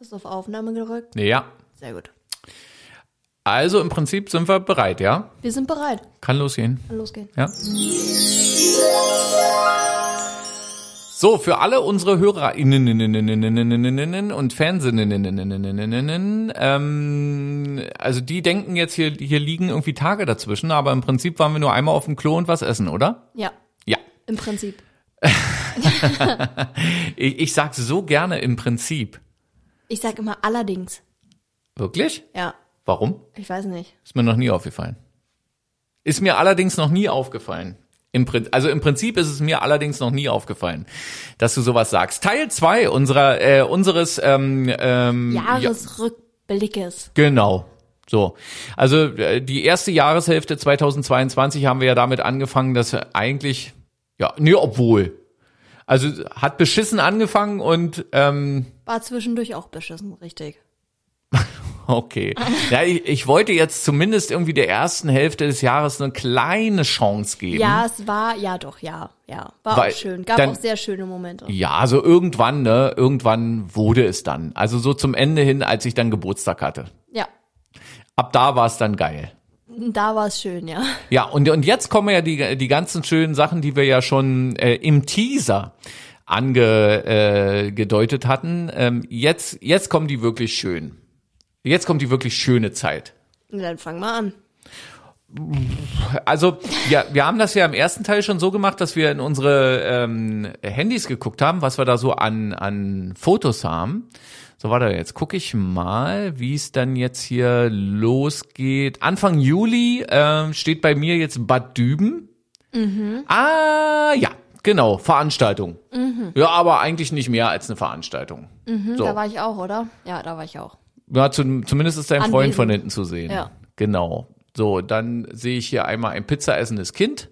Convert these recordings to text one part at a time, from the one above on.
Hast du auf Aufnahme gedrückt? Ja. Sehr gut. Also im Prinzip sind wir bereit, ja? Wir sind bereit. Kann losgehen. Kann losgehen. Ja. So, für alle unsere HörerInnen und Fansinnen, ähm, also die denken jetzt hier, hier liegen irgendwie Tage dazwischen, aber im Prinzip waren wir nur einmal auf dem Klo und was essen, oder? Ja, Ja. im Prinzip. Ich, ich sag so gerne im Prinzip. Ich sag immer allerdings. Wirklich? Ja, Warum? ich weiß nicht. Ist mir noch nie aufgefallen. Ist mir allerdings noch nie aufgefallen. Im also im Prinzip ist es mir allerdings noch nie aufgefallen, dass du sowas sagst. Teil zwei unserer äh, unseres ähm, ähm, ja, Jahresrückblickes. genau. So, also äh, die erste Jahreshälfte 2022 haben wir ja damit angefangen, dass wir eigentlich ja, nee, obwohl. Also hat beschissen angefangen und ähm, War zwischendurch auch beschissen, richtig. Okay. Ja, ich, ich wollte jetzt zumindest irgendwie der ersten Hälfte des Jahres eine kleine Chance geben. Ja, es war, ja doch, ja, ja. War Weil auch schön. Gab dann- auch sehr schöne Momente. Ja, also irgendwann, ne, irgendwann wurde es dann. Also so zum Ende hin, als ich dann Geburtstag hatte. Ja, Ab da war es dann geil. da war es schön, ja. Ja, und, und jetzt kommen ja die, die ganzen schönen Sachen, die wir ja schon äh, im Teaser angedeutet äh, hatten. Ähm, jetzt, jetzt kommen die wirklich schön. Jetzt kommt die wirklich schöne Zeit. Dann fang mal an. Also, ja, wir haben das ja im ersten Teil schon so gemacht, dass wir in unsere ähm, Handys geguckt haben, was wir da so an, an Fotos haben. So, warte, jetzt gucke ich mal, wie es dann jetzt hier losgeht. Anfang Juli ähm, steht bei mir jetzt Bad Düben. Ah, ja, genau, Veranstaltung. Ja, aber eigentlich nicht mehr als eine Veranstaltung. Hm, So. Da war ich auch, oder? Ja, da war ich auch. Ja, zum, zumindest ist dein Freund Anwesend. von hinten zu sehen. Ja. Genau. So, dann sehe ich hier einmal ein Pizza essendes Kind.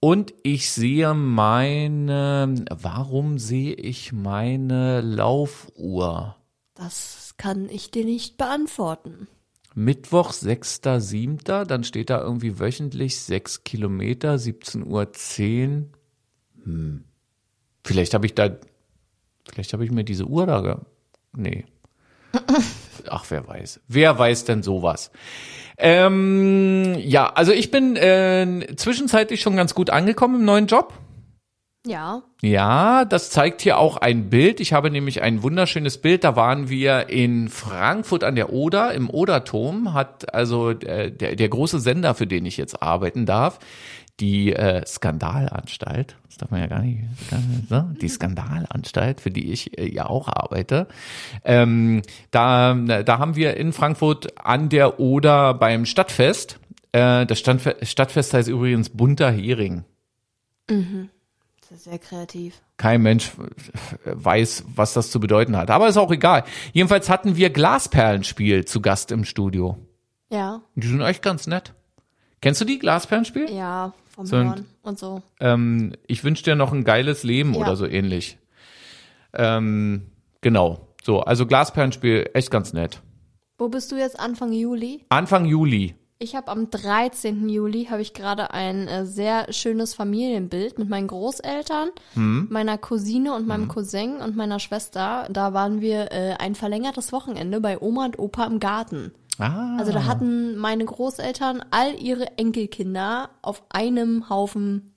Und ich sehe meine, warum sehe ich meine Laufuhr? Das kann ich dir nicht beantworten. Mittwoch, 6.7., dann steht da irgendwie wöchentlich 6 Kilometer, 17.10 Uhr. Hm. Vielleicht habe ich da, vielleicht habe ich mir diese Uhr da, ge nee. Ach, wer weiß. Wer weiß denn sowas? Ähm, ja, also ich bin äh, zwischenzeitlich schon ganz gut angekommen im neuen Job. Ja, Ja, das zeigt hier auch ein Bild. Ich habe nämlich ein wunderschönes Bild. Da waren wir in Frankfurt an der Oder, im Oderturm, hat also äh, der, der große Sender, für den ich jetzt arbeiten darf, die äh, Skandalanstalt, das darf man ja gar nicht, gar nicht ne? die Skandalanstalt, für die ich äh, ja auch arbeite. Ähm, da, da haben wir in Frankfurt an der Oder beim Stadtfest, äh, das Stadtfe Stadtfest heißt übrigens Bunter Hering. das ist sehr kreativ. kein Mensch weiß, was das zu bedeuten hat. Aber ist auch egal. Jedenfalls hatten wir Glasperlenspiel zu Gast im Studio. Ja, Die sind echt ganz nett. Kennst du die Glasperlenspiel? ja, Hören und so. Ähm, ich wünsche dir noch ein geiles Leben Ja. oder so ähnlich. Ähm, genau. So, also Glasperlenspiel, echt ganz nett. Wo bist du jetzt Anfang Juli? Anfang Juli. Ich habe am 13. Juli habe ich gerade ein äh, sehr schönes Familienbild mit meinen Großeltern, Hm? meiner Cousine und meinem Cousin und meiner Schwester. Da waren wir äh, ein verlängertes Wochenende bei Oma und Opa im Garten. Ah, Also da hatten meine Großeltern all ihre Enkelkinder auf einem Haufen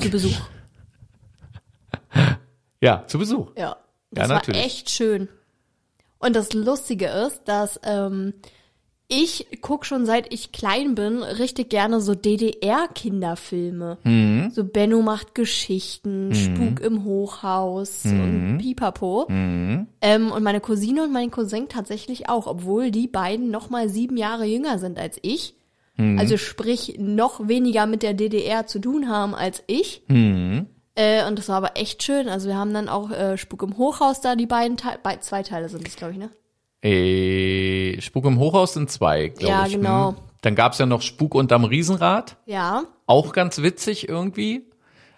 zu Besuch. ja, zu Besuch. Ja, das Ja, war echt schön. Und das Lustige ist, dass ähm, ich guck schon seit ich klein bin richtig gerne so DDR-Kinderfilme. Mhm. So Benno macht Geschichten, Spuk im Hochhaus Mhm. und Pipapo. Ähm, und meine Cousine und mein Cousin tatsächlich auch, obwohl die beiden noch mal sieben Jahre jünger sind als ich. Mhm. Also sprich noch weniger mit der DDR zu tun haben als ich. Mhm. Äh, und das war aber echt schön. Also wir haben dann auch äh, Spuk im Hochhaus da, die beiden Teile, zwei Teile sind es, glaube ich, ne? Äh, Spuk im Hochhaus sind zwei, glaube Ja, ich. genau. Hm. Dann gab's ja noch Spuk unterm Riesenrad. Ja. auch ganz witzig irgendwie.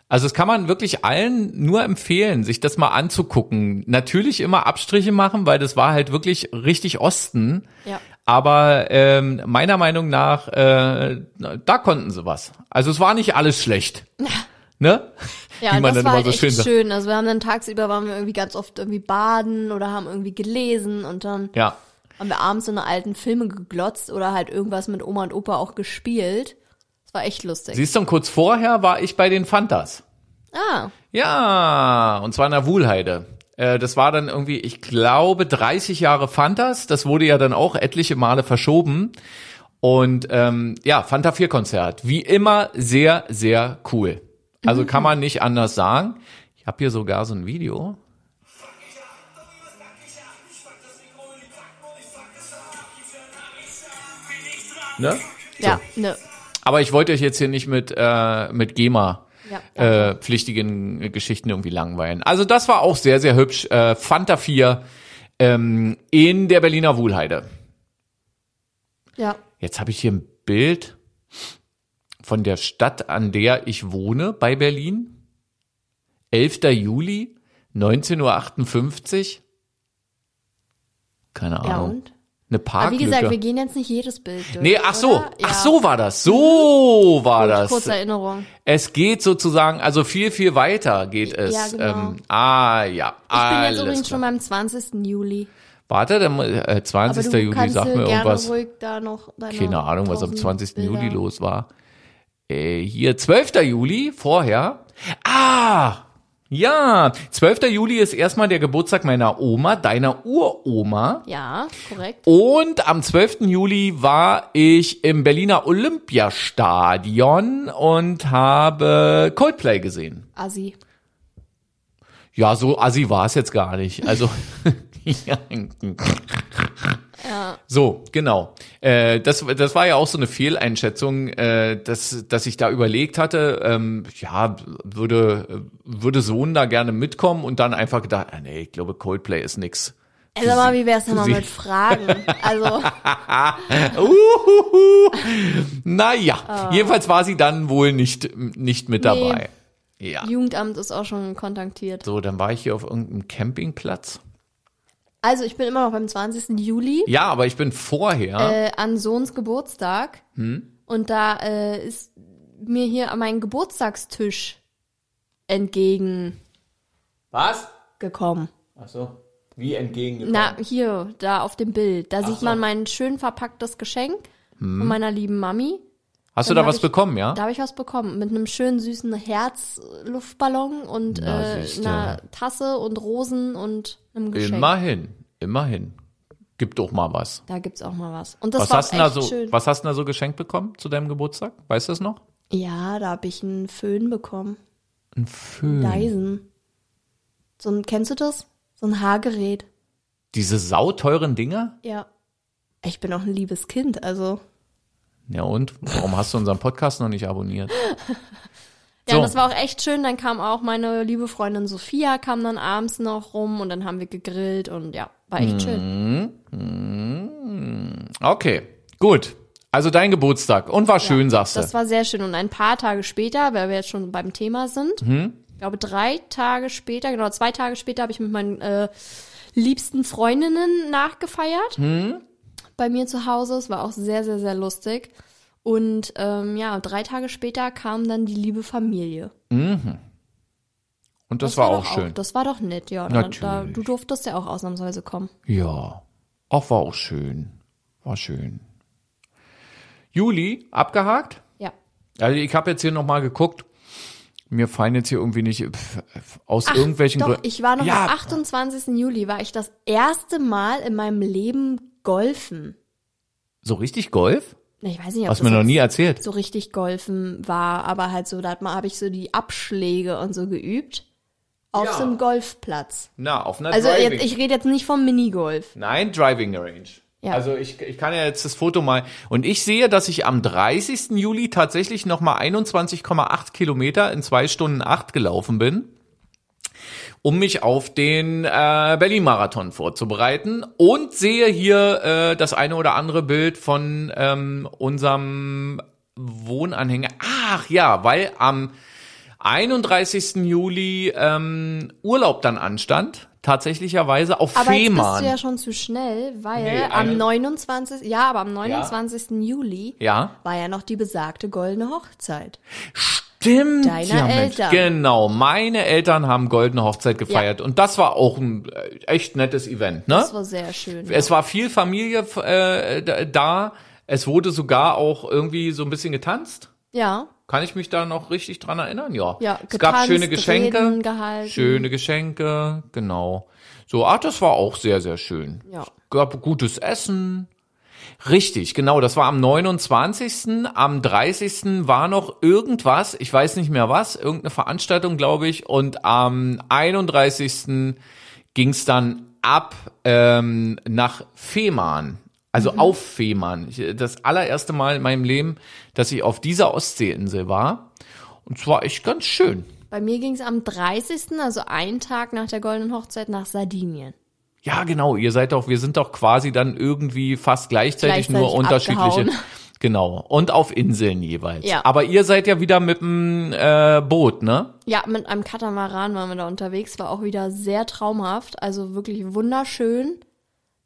Also es kann man wirklich allen nur empfehlen, sich das mal anzugucken. Natürlich immer Abstriche machen, weil das war halt wirklich richtig Osten. Ja. Aber ähm, meiner Meinung nach, äh, da konnten sie was. Also es war nicht alles schlecht. Ne? Ja, wie man das dann war halt so echt schön schön. Also wir haben dann tagsüber waren wir irgendwie ganz oft irgendwie baden oder haben irgendwie gelesen und dann Ja. haben wir abends so eine alten Filme geglotzt oder halt irgendwas mit Oma und Opa auch gespielt. Das war echt lustig. Siehst du, und kurz vorher war ich bei den Fantas. ah, Ja, und zwar in der Wuhlheide. Äh, Das war dann irgendwie, ich glaube, 30 Jahre Fantas. Das wurde ja dann auch etliche Male verschoben. Und ähm, ja, Fanta 4 Konzert. Wie immer sehr, sehr cool. Also kann man nicht anders sagen. Ich habe hier sogar so ein Video. Ne? ja, ne. Aber ich wollte euch jetzt hier nicht mit, äh, mit GEMA Ja, äh, pflichtigen Geschichten irgendwie langweilen. Also das war auch sehr, sehr hübsch. Äh, Fanta 4 ähm, in der Berliner Wuhlheide. ja. Jetzt habe ich hier ein Bild von der Stadt, an der ich wohne, bei Berlin. 11. Juli, 19.58 Uhr. Keine Ja, Ahnung. und? Eine Aber Parklücke. wie gesagt, wir gehen jetzt nicht jedes Bild durch. nee, ach so, oder? ach Ja. so war das. So war das. Kurze Erinnerung. Es geht sozusagen, also viel, viel weiter geht es. Ja, genau. ähm, ah, ja. Ich bin jetzt übrigens klar. schon beim 20. Juli. Warte, dann, äh, Aber 20. du Juli, kannst sag mir irgendwas. ruhig da noch Keine Ahnung, was am 1000 20. Bilder. Juli los war. Äh, hier, 12. Juli, vorher. Ah! Ja, 12. Juli ist erstmal der Geburtstag meiner Oma, deiner Uroma. Ja, korrekt. Und am 12. Juli war ich im Berliner Olympiastadion und habe Coldplay gesehen. Assi. Ja, so assi war es jetzt gar nicht. Also ja. Ja. So, genau. Äh, das, das war ja auch so eine Fehleinschätzung, äh, dass, dass ich da überlegt hatte, ähm, ja, würde, würde Sohn da gerne mitkommen und dann einfach gedacht, ah, nee, ich glaube, Coldplay ist nix. Also mal, wie wär's denn mal mit Fragen? Also, Uhuhu. Naja, jedenfalls war sie dann wohl nicht, nicht mit Ah. Nee. dabei. Ja. Jugendamt ist auch schon kontaktiert. So, dann war ich hier auf irgendeinem Campingplatz. Also, ich bin immer noch beim 20. Juli Ja, aber ich bin vorher. äh, an Sohns Geburtstag. Hm? Und da äh, ist mir hier mein Geburtstagstisch entgegengekommen. Was? gekommen. Ach so. Wie entgegengekommen? Na, hier, da auf dem Bild. Da sieht so. man mein schön verpacktes Geschenk von meiner lieben Mami. Hast du dann da hab was ich- bekommen, ja? Da habe ich was bekommen. Mit einem schönen süßen Herzluftballon und Na, äh, siehste. einer Tasse und Rosen und einem Geschenk. Immerhin, immerhin. Gib doch mal was. Da gibt's auch mal was. Und das Was war hast, du da echt so, schön. was hast du da so geschenkt bekommen zu deinem Geburtstag? Weißt du das noch? Ja, da habe ich einen Föhn bekommen. Ein Föhn. Dyson. So ein, kennst du das? So ein Haargerät. Diese sauteuren Dinger? Ja. Ich bin auch ein liebes Kind, also. Ja und? Warum hast du unseren Podcast noch nicht abonniert? Ja, So. das war auch echt schön. Dann kam auch meine liebe Freundin Sophia, kam dann abends noch rum und dann haben wir gegrillt und ja, war echt schön. Okay, gut. Also dein Geburtstag. Und war schön, sagst du. Das war sehr schön. Und ein paar Tage später, weil wir jetzt schon beim Thema sind, Mhm. ich glaube drei Tage später, genau zwei Tage später habe ich mit meinen äh, liebsten Freundinnen nachgefeiert. Mhm. Bei mir zu Hause. Es war auch sehr, sehr, sehr lustig. Und ähm, ja, drei Tage später kam dann die liebe Familie. Und das, war, auch doch schön. das war doch nett, ja. Da, da, Natürlich. du durftest ja auch ausnahmsweise kommen. Ja. Auch war auch schön. War schön. Juli, abgehakt? Ja. Also ich habe jetzt hier nochmal geguckt. Mir fallen jetzt hier irgendwie nicht pf, aus Ach, irgendwelchen doch, Gründen. ich war noch ja, am 28. Juli, war ich das erste Mal in meinem Leben golfen. So richtig Golf? Ich weiß nicht, ob das mir noch nie erzählt. so richtig golfen war, aber halt so, da hat man- habe ich so die Abschläge und so geübt. Auf Ja. so einem Golfplatz. Na, auf einer Also Driving. jetzt, ich rede jetzt nicht vom Minigolf. Nein, Driving Range. Ja. Also ich, ich kann ja jetzt das Foto mal. Und ich sehe, dass ich am 30. Juli tatsächlich nochmal 21,8 Kilometer in zwei Stunden acht gelaufen bin, um mich auf den äh, Berlin-Marathon vorzubereiten. Und sehe hier äh, das eine oder andere Bild von ähm, unserem Wohnanhänger. Ach ja, weil am 31. Juli ähm, Urlaub dann anstand, tatsächlicherweise auf Aber jetzt bist Fehmarn. du ja schon zu schnell, weil Nee, am eine- 29. Ja, aber am 29. Juli ja. war ja noch die besagte goldene Hochzeit. Stimmt. Deiner ja, Mensch. Eltern. Genau, meine Eltern haben goldene Hochzeit gefeiert und das war auch ein äh, echt nettes Event, ne? Das war sehr schön. Es war viel Familie äh, da-. Es wurde sogar auch irgendwie so ein bisschen getanzt. ja, Kann ich mich da noch richtig dran erinnern? Ja. ja, es gab getanzt, schöne Geschenke. Schöne Geschenke, genau. So, ach, das war auch sehr, sehr schön. Ja. Gab gutes Essen. Richtig, genau, das war am 29. Am 30. war noch irgendwas, ich weiß nicht mehr was, irgendeine Veranstaltung, glaube ich. Und am 31. ging es dann ab ähm, nach Fehmarn. Also auf Fehmarn. Das allererste Mal in meinem Leben, dass ich auf dieser Ostseeinsel war. Und zwar echt ganz schön. Bei mir ging es am 30., also einen Tag nach der goldenen Hochzeit, nach Sardinien. Ja, genau. Ihr seid doch, wir sind doch quasi dann irgendwie fast gleichzeitig, nur Gleichzeitig unterschiedliche. abgehauen. Genau. Und auf Inseln jeweils. Ja. Aber ihr seid ja wieder mit dem äh, Boot, ne? Ja, mit einem Katamaran waren wir da unterwegs, war auch wieder sehr traumhaft, also wirklich wunderschön,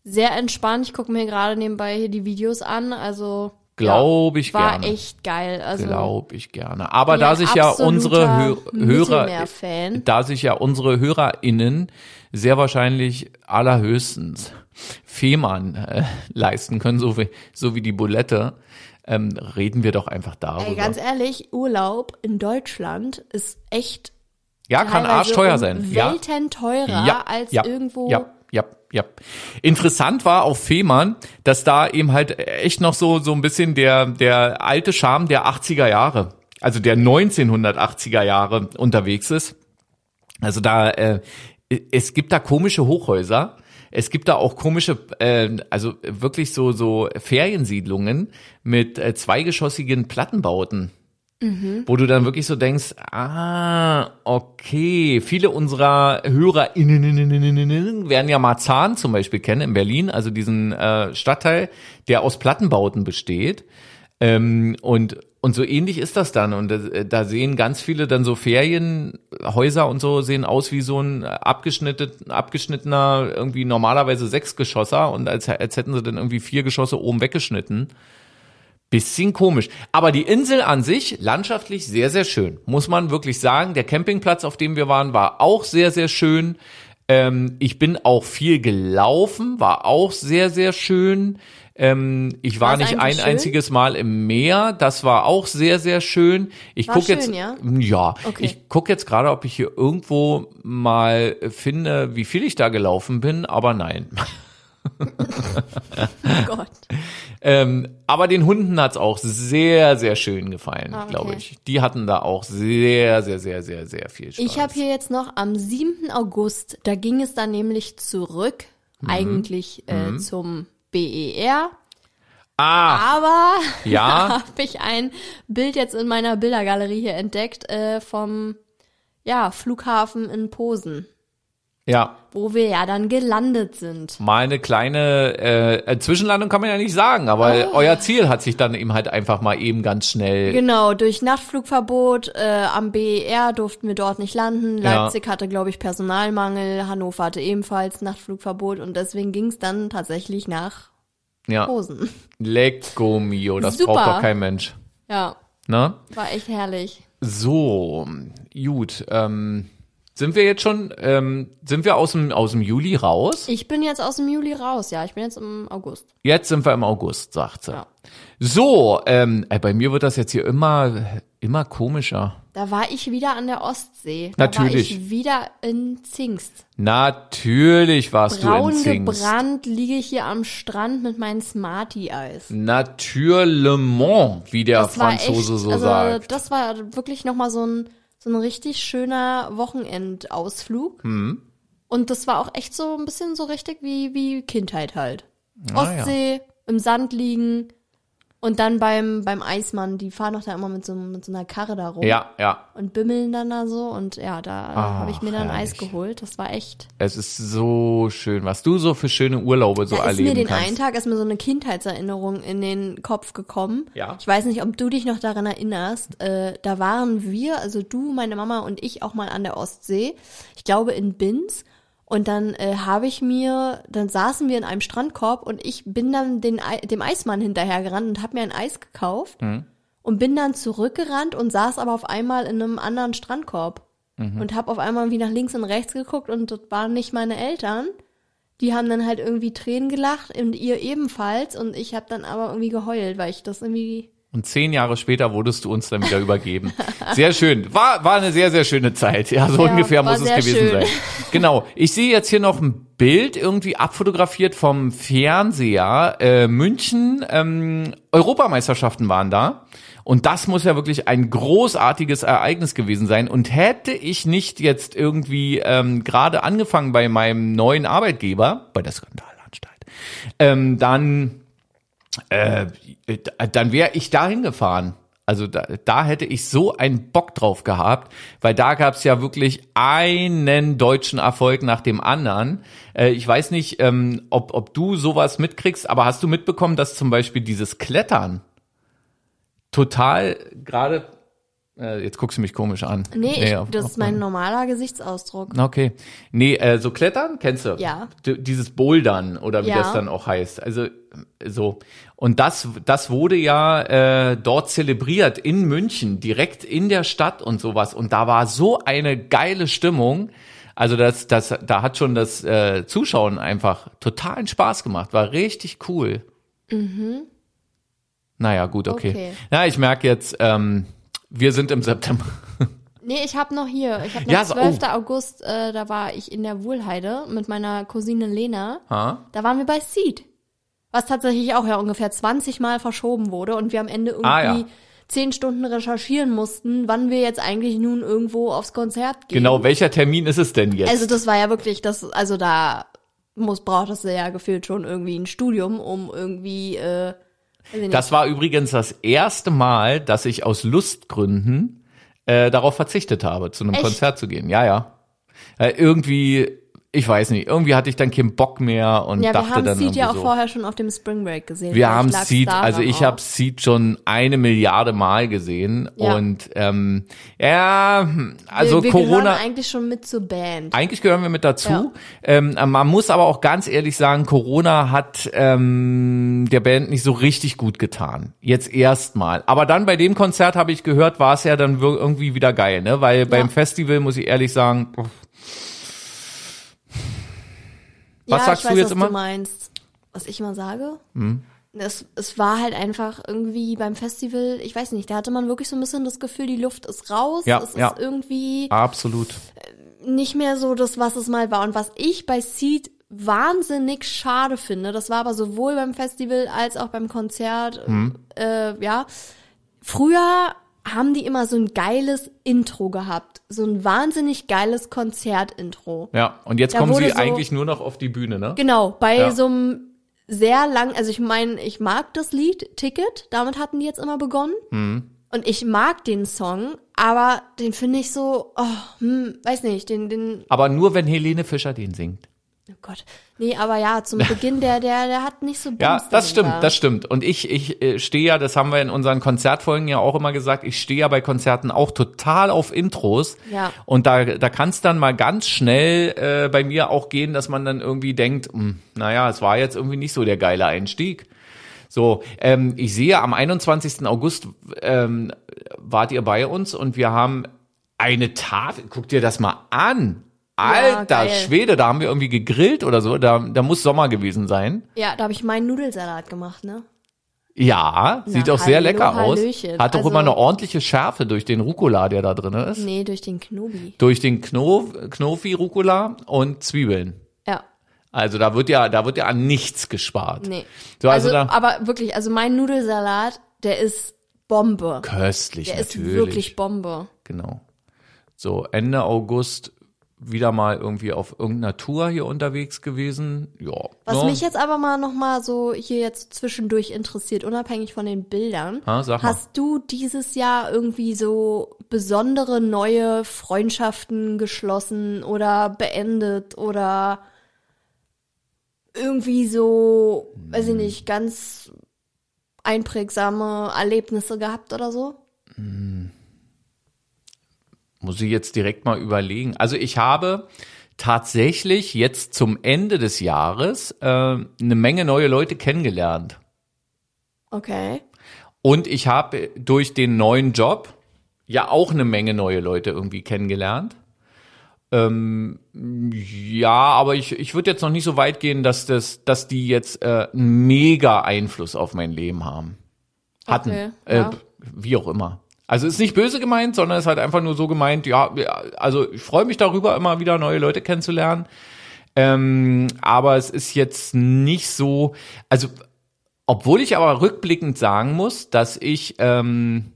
sehr entspannt. Ich gucke mir gerade nebenbei hier die Videos an, also Glaube ja, ich war gerne. echt geil. Also Glaube ich gerne. Aber da sich ja unsere Hö Hörer, Mittelmeer-Fan. da sich ja unsere HörerInnen sehr wahrscheinlich allerhöchstens Fehmarn äh, leisten können, so wie, so wie die Bulette, ähm, reden wir doch einfach darüber. ey, ganz ehrlich, Urlaub in Deutschland ist echt ja, kann arschteuer sein. Ja. Welten teurer als irgendwo. Ja, ja, ja. Interessant war auf Fehmarn, dass da eben halt echt noch so, so ein bisschen der, der alte Charme der 80er Jahre, also der 1980er Jahre unterwegs ist. Also da, äh, es gibt da komische Hochhäuser. Es gibt da auch komische, äh, also wirklich so, so Feriensiedlungen mit äh, zweigeschossigen Plattenbauten wo du dann wirklich so denkst, ah, okay, viele unserer HörerInnen werden ja Marzahn zum Beispiel kennen in Berlin, also diesen äh, Stadtteil, der aus Plattenbauten besteht. Ähm, und, und so ähnlich ist das dann. Und äh, da sehen ganz viele dann so Ferienhäuser und so sehen aus wie so ein abgeschnitten, abgeschnittener, irgendwie normalerweise Sechsgeschosser und als, als hätten sie dann irgendwie vier Geschosse oben weggeschnitten. Bisschen komisch. Aber die Insel an sich, landschaftlich sehr, sehr schön. Muss man wirklich sagen. Der Campingplatz, auf dem wir waren, war auch sehr, sehr schön. Ähm, ich bin auch viel gelaufen, war auch sehr, sehr schön. Ähm, ich war War's nicht ein schön? einziges Mal im Meer. Das war auch sehr, sehr schön. Ich War guck schön, jetzt, ja? ja, Okay. ich guck jetzt gerade, ob ich hier irgendwo mal finde, wie viel ich da gelaufen bin, aber nein. Oh Gott. Ähm, aber den Hunden hat's auch sehr, sehr schön gefallen, Ah, okay. glaube ich. Die hatten da auch sehr, sehr, sehr, sehr, sehr viel Spaß. Ich habe hier jetzt noch am 7. August, da ging es dann nämlich zurück, Mhm. eigentlich äh, zum BER. ah, Aber Ja. da habe ich ein Bild jetzt in meiner Bildergalerie hier entdeckt äh, vom ja, Flughafen in Posen, ja, wo wir ja dann gelandet sind. mal eine kleine äh, Zwischenlandung kann man ja nicht sagen, aber Oh. euer Ziel hat sich dann eben halt einfach mal eben ganz schnell. Genau, durch Nachtflugverbot äh, am BER durften wir dort nicht landen. Ja. Leipzig hatte, glaube ich, Personalmangel. Hannover hatte ebenfalls Nachtflugverbot und deswegen ging es dann tatsächlich nach Ja, Posen. Lecco mio, das Super. braucht doch kein Mensch. Ja, Ne? war echt herrlich. So, gut. Ähm, sind wir jetzt schon, ähm, sind wir aus dem, aus dem Juli raus? Ich bin jetzt aus dem Juli raus, ja. Ich bin jetzt im August. Jetzt sind wir im August, sagt sie. Ja. So, ähm, äh, bei mir wird das jetzt hier immer, immer komischer. Da war ich wieder an der Ostsee. Da Natürlich. war ich wieder in Zingst. Natürlich warst du in Braun Zingst. gebrannt liege ich hier am Strand mit meinen Smarty-Eis. Naturellement, wie der Das Franzose echt, so also, sagt. Das war wirklich nochmal so ein, so ein richtig schöner Wochenendausflug. Mhm. Und das war auch echt so ein bisschen so richtig wie, wie Kindheit halt. Ah, ja. Ostsee, im Sand liegen und dann beim, beim Eismann, die fahren doch da immer mit so, mit so einer Karre da rum Ja, ja. und bimmeln dann da so. Und ja, da habe ich mir dann Eis herrlich. geholt. Das war echt. Es ist so schön, was du so für schöne Urlaube so da ist erleben mir den kannst. einen Tag ist mir so eine Kindheitserinnerung in den Kopf gekommen. Ja. Ich weiß nicht, ob du dich noch daran erinnerst. Äh, da waren wir, also du, meine Mama und ich auch mal an der Ostsee. Ich glaube in Binz. Und dann äh, habe ich mir, dann saßen wir in einem Strandkorb und ich bin dann den, dem Eismann hinterhergerannt und habe mir ein Eis gekauft. Mhm. und bin dann zurückgerannt und saß aber auf einmal in einem anderen Strandkorb Mhm. und habe auf einmal wie nach links und rechts geguckt und das waren nicht meine Eltern. Die haben dann halt irgendwie Tränen gelacht und ihr ebenfalls und ich habe dann aber irgendwie geheult, weil ich das irgendwie Und zehn Jahre später wurdest du uns dann wieder übergeben. Sehr schön. War, war eine sehr, sehr schöne Zeit. Ja, so Ja, ungefähr muss es gewesen schön. sein. Genau. Ich sehe jetzt hier noch ein Bild irgendwie abfotografiert vom Fernseher. Äh, München, ähm, Europameisterschaften waren da. Und das muss ja wirklich ein großartiges Ereignis gewesen sein. Und hätte ich nicht jetzt irgendwie ähm, gerade angefangen bei meinem neuen Arbeitgeber, bei der Skandalanstalt, ähm, dann äh, dann wäre ich dahin gefahren. Also da, da hätte ich so einen Bock drauf gehabt, weil da gab es ja wirklich einen deutschen Erfolg nach dem anderen. Äh, ich weiß nicht, ähm, ob, ob du sowas mitkriegst, aber hast du mitbekommen, dass zum Beispiel dieses Klettern total gerade, äh, jetzt guckst du mich komisch an. Nee, ich, auf- das auf ist mein normaler Gesichtsausdruck. Okay. Nee, äh, so Klettern, kennst du? Ja. D dieses Bouldern oder wie Ja. das dann auch heißt. Also äh, so. Und das, das wurde ja äh, dort zelebriert in München, direkt in der Stadt und sowas. Und da war so eine geile Stimmung. Also das, das, da hat schon das äh, Zuschauen einfach totalen Spaß gemacht. War richtig cool. Mhm. Naja, gut, okay. Okay. Na, ich merke jetzt, ähm, wir sind im September. Nee, ich habe noch hier. Ich habe noch Ja, so- 12. August, äh, da war ich in der Wohlheide mit meiner Cousine Lena. Ha? Da waren wir bei Seed. Was tatsächlich auch ja ungefähr 20 Mal verschoben wurde und wir am Ende irgendwie Ah, ja. 10 Stunden recherchieren mussten, wann wir jetzt eigentlich nun irgendwo aufs Konzert gehen. Genau, welcher Termin ist es denn jetzt? Also das war ja wirklich, das, also da muss, braucht es ja gefühlt schon irgendwie ein Studium, um irgendwie, äh. Das war übrigens das erste Mal, dass ich aus Lustgründen äh, darauf verzichtet habe, zu einem Echt? Konzert zu gehen. Ja, ja. Äh, irgendwie, ich weiß nicht, irgendwie hatte ich dann keinen Bock mehr und ja, wir dachte haben dann Seed irgendwie ja auch so. vorher schon auf dem Spring Break gesehen. wir haben Seed, also ich habe Seed schon eine Milliarde Mal gesehen Ja. und ähm, ja, also wir, wir Corona. gehören eigentlich schon mit zur Band. Eigentlich gehören wir mit dazu. Ja. Ähm, man muss aber auch ganz ehrlich sagen, Corona hat ähm, der Band nicht so richtig gut getan. Jetzt erstmal. Aber dann bei dem Konzert habe ich gehört, war es ja dann wir- irgendwie wieder geil, ne? Weil beim Festival muss ich ehrlich sagen, Was ja, sagst ich du weiß, jetzt was immer? Du meinst, was ich immer sage. Hm. Es, es war halt einfach irgendwie beim Festival, ich weiß nicht, da hatte man wirklich so ein bisschen das Gefühl, die Luft ist raus. Ja, es ja. ist irgendwie absolut. nicht mehr so das, was es mal war. Und was ich bei Seed wahnsinnig schade finde, das war aber sowohl beim Festival als auch beim Konzert, Hm. äh, ja. Früher haben die immer so ein geiles Intro gehabt. So ein wahnsinnig geiles Konzertintro. Ja, und jetzt Da kommen sie so- eigentlich nur noch auf die Bühne, ne? Genau, bei Ja. so einem sehr lang, also ich meine, ich mag das Lied Ticket, damit hatten die jetzt immer begonnen. Mhm. Und ich mag den Song, aber den finde ich so, oh, hm, weiß nicht, den, den, Aber nur, wenn Helene Fischer den singt. Oh Gott. Nee, aber ja, zum Beginn, der, der, der hat nicht so Ja, Bums das stimmt, dahinter. das stimmt. Und ich, ich äh, stehe ja, das haben wir in unseren Konzertfolgen ja auch immer gesagt, ich stehe ja bei Konzerten auch total auf Intros. Ja. Und da, da kann es dann mal ganz schnell äh, bei mir auch gehen, dass man dann irgendwie denkt, hm, naja, es war jetzt irgendwie nicht so der geile Einstieg. So, ähm, ich sehe, am 21. August ähm, wart ihr bei uns und wir haben eine Tafel, guck dir das mal an. Alter geil. Schwede, da haben wir irgendwie gegrillt oder so, da, da muss Sommer gewesen sein. Ja, da habe ich meinen Nudelsalat gemacht, ne? Ja, sieht Na, auch sehr lecker aus. Hat doch Also- immer eine ordentliche Schärfe durch den Rucola, der da drin ist. Nee, durch den Knobi. Durch den Knof, Knofi Rucola und Zwiebeln. Ja, Also da wird ja, da wird ja an nichts gespart. nee. So, also, also, da aber wirklich, also mein Nudelsalat, der ist Bombe. köstlich Der ist natürlich. wirklich Bombe. Genau. So, Ende August wieder mal irgendwie auf irgendeiner Tour hier unterwegs gewesen. Ja. Was ne? mich jetzt aber mal noch mal so hier jetzt zwischendurch interessiert, unabhängig von den Bildern. Ha. Hast du dieses Jahr irgendwie so besondere neue Freundschaften geschlossen oder beendet oder irgendwie so, weiß ich nicht, ganz einprägsame Erlebnisse gehabt oder so? Muss ich jetzt direkt mal überlegen. Also ich habe tatsächlich jetzt zum Ende des Jahres äh, eine Menge neue Leute kennengelernt. Okay. Und ich habe durch den neuen Job ja auch eine Menge neue Leute irgendwie kennengelernt. Ähm, ja, aber ich, ich würde jetzt noch nicht so weit gehen, dass das, dass die jetzt äh, einen mega Einfluss auf mein Leben haben. Hatten. Okay, äh, ja. Wie auch immer. Also ist nicht böse gemeint, sondern ist halt einfach nur so gemeint, ja, also ich freue mich darüber, immer wieder neue Leute kennenzulernen. Ähm, aber es ist jetzt nicht so, also obwohl ich aber rückblickend sagen muss, dass ich, ähm,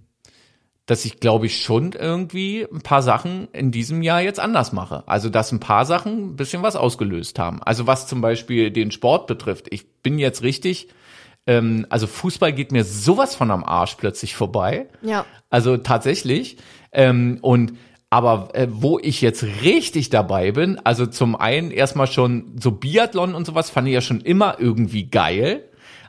dass ich glaube ich schon irgendwie ein paar Sachen in diesem Jahr jetzt anders mache. Also dass ein paar Sachen ein bisschen was ausgelöst haben. Also was zum Beispiel den Sport betrifft. Ich bin jetzt richtig, ähm, also Fußball geht mir sowas von am Arsch plötzlich vorbei. Ja. Also tatsächlich. Ähm, und aber äh, wo ich jetzt richtig dabei bin, also zum einen erstmal schon so Biathlon und sowas fand ich ja schon immer irgendwie geil.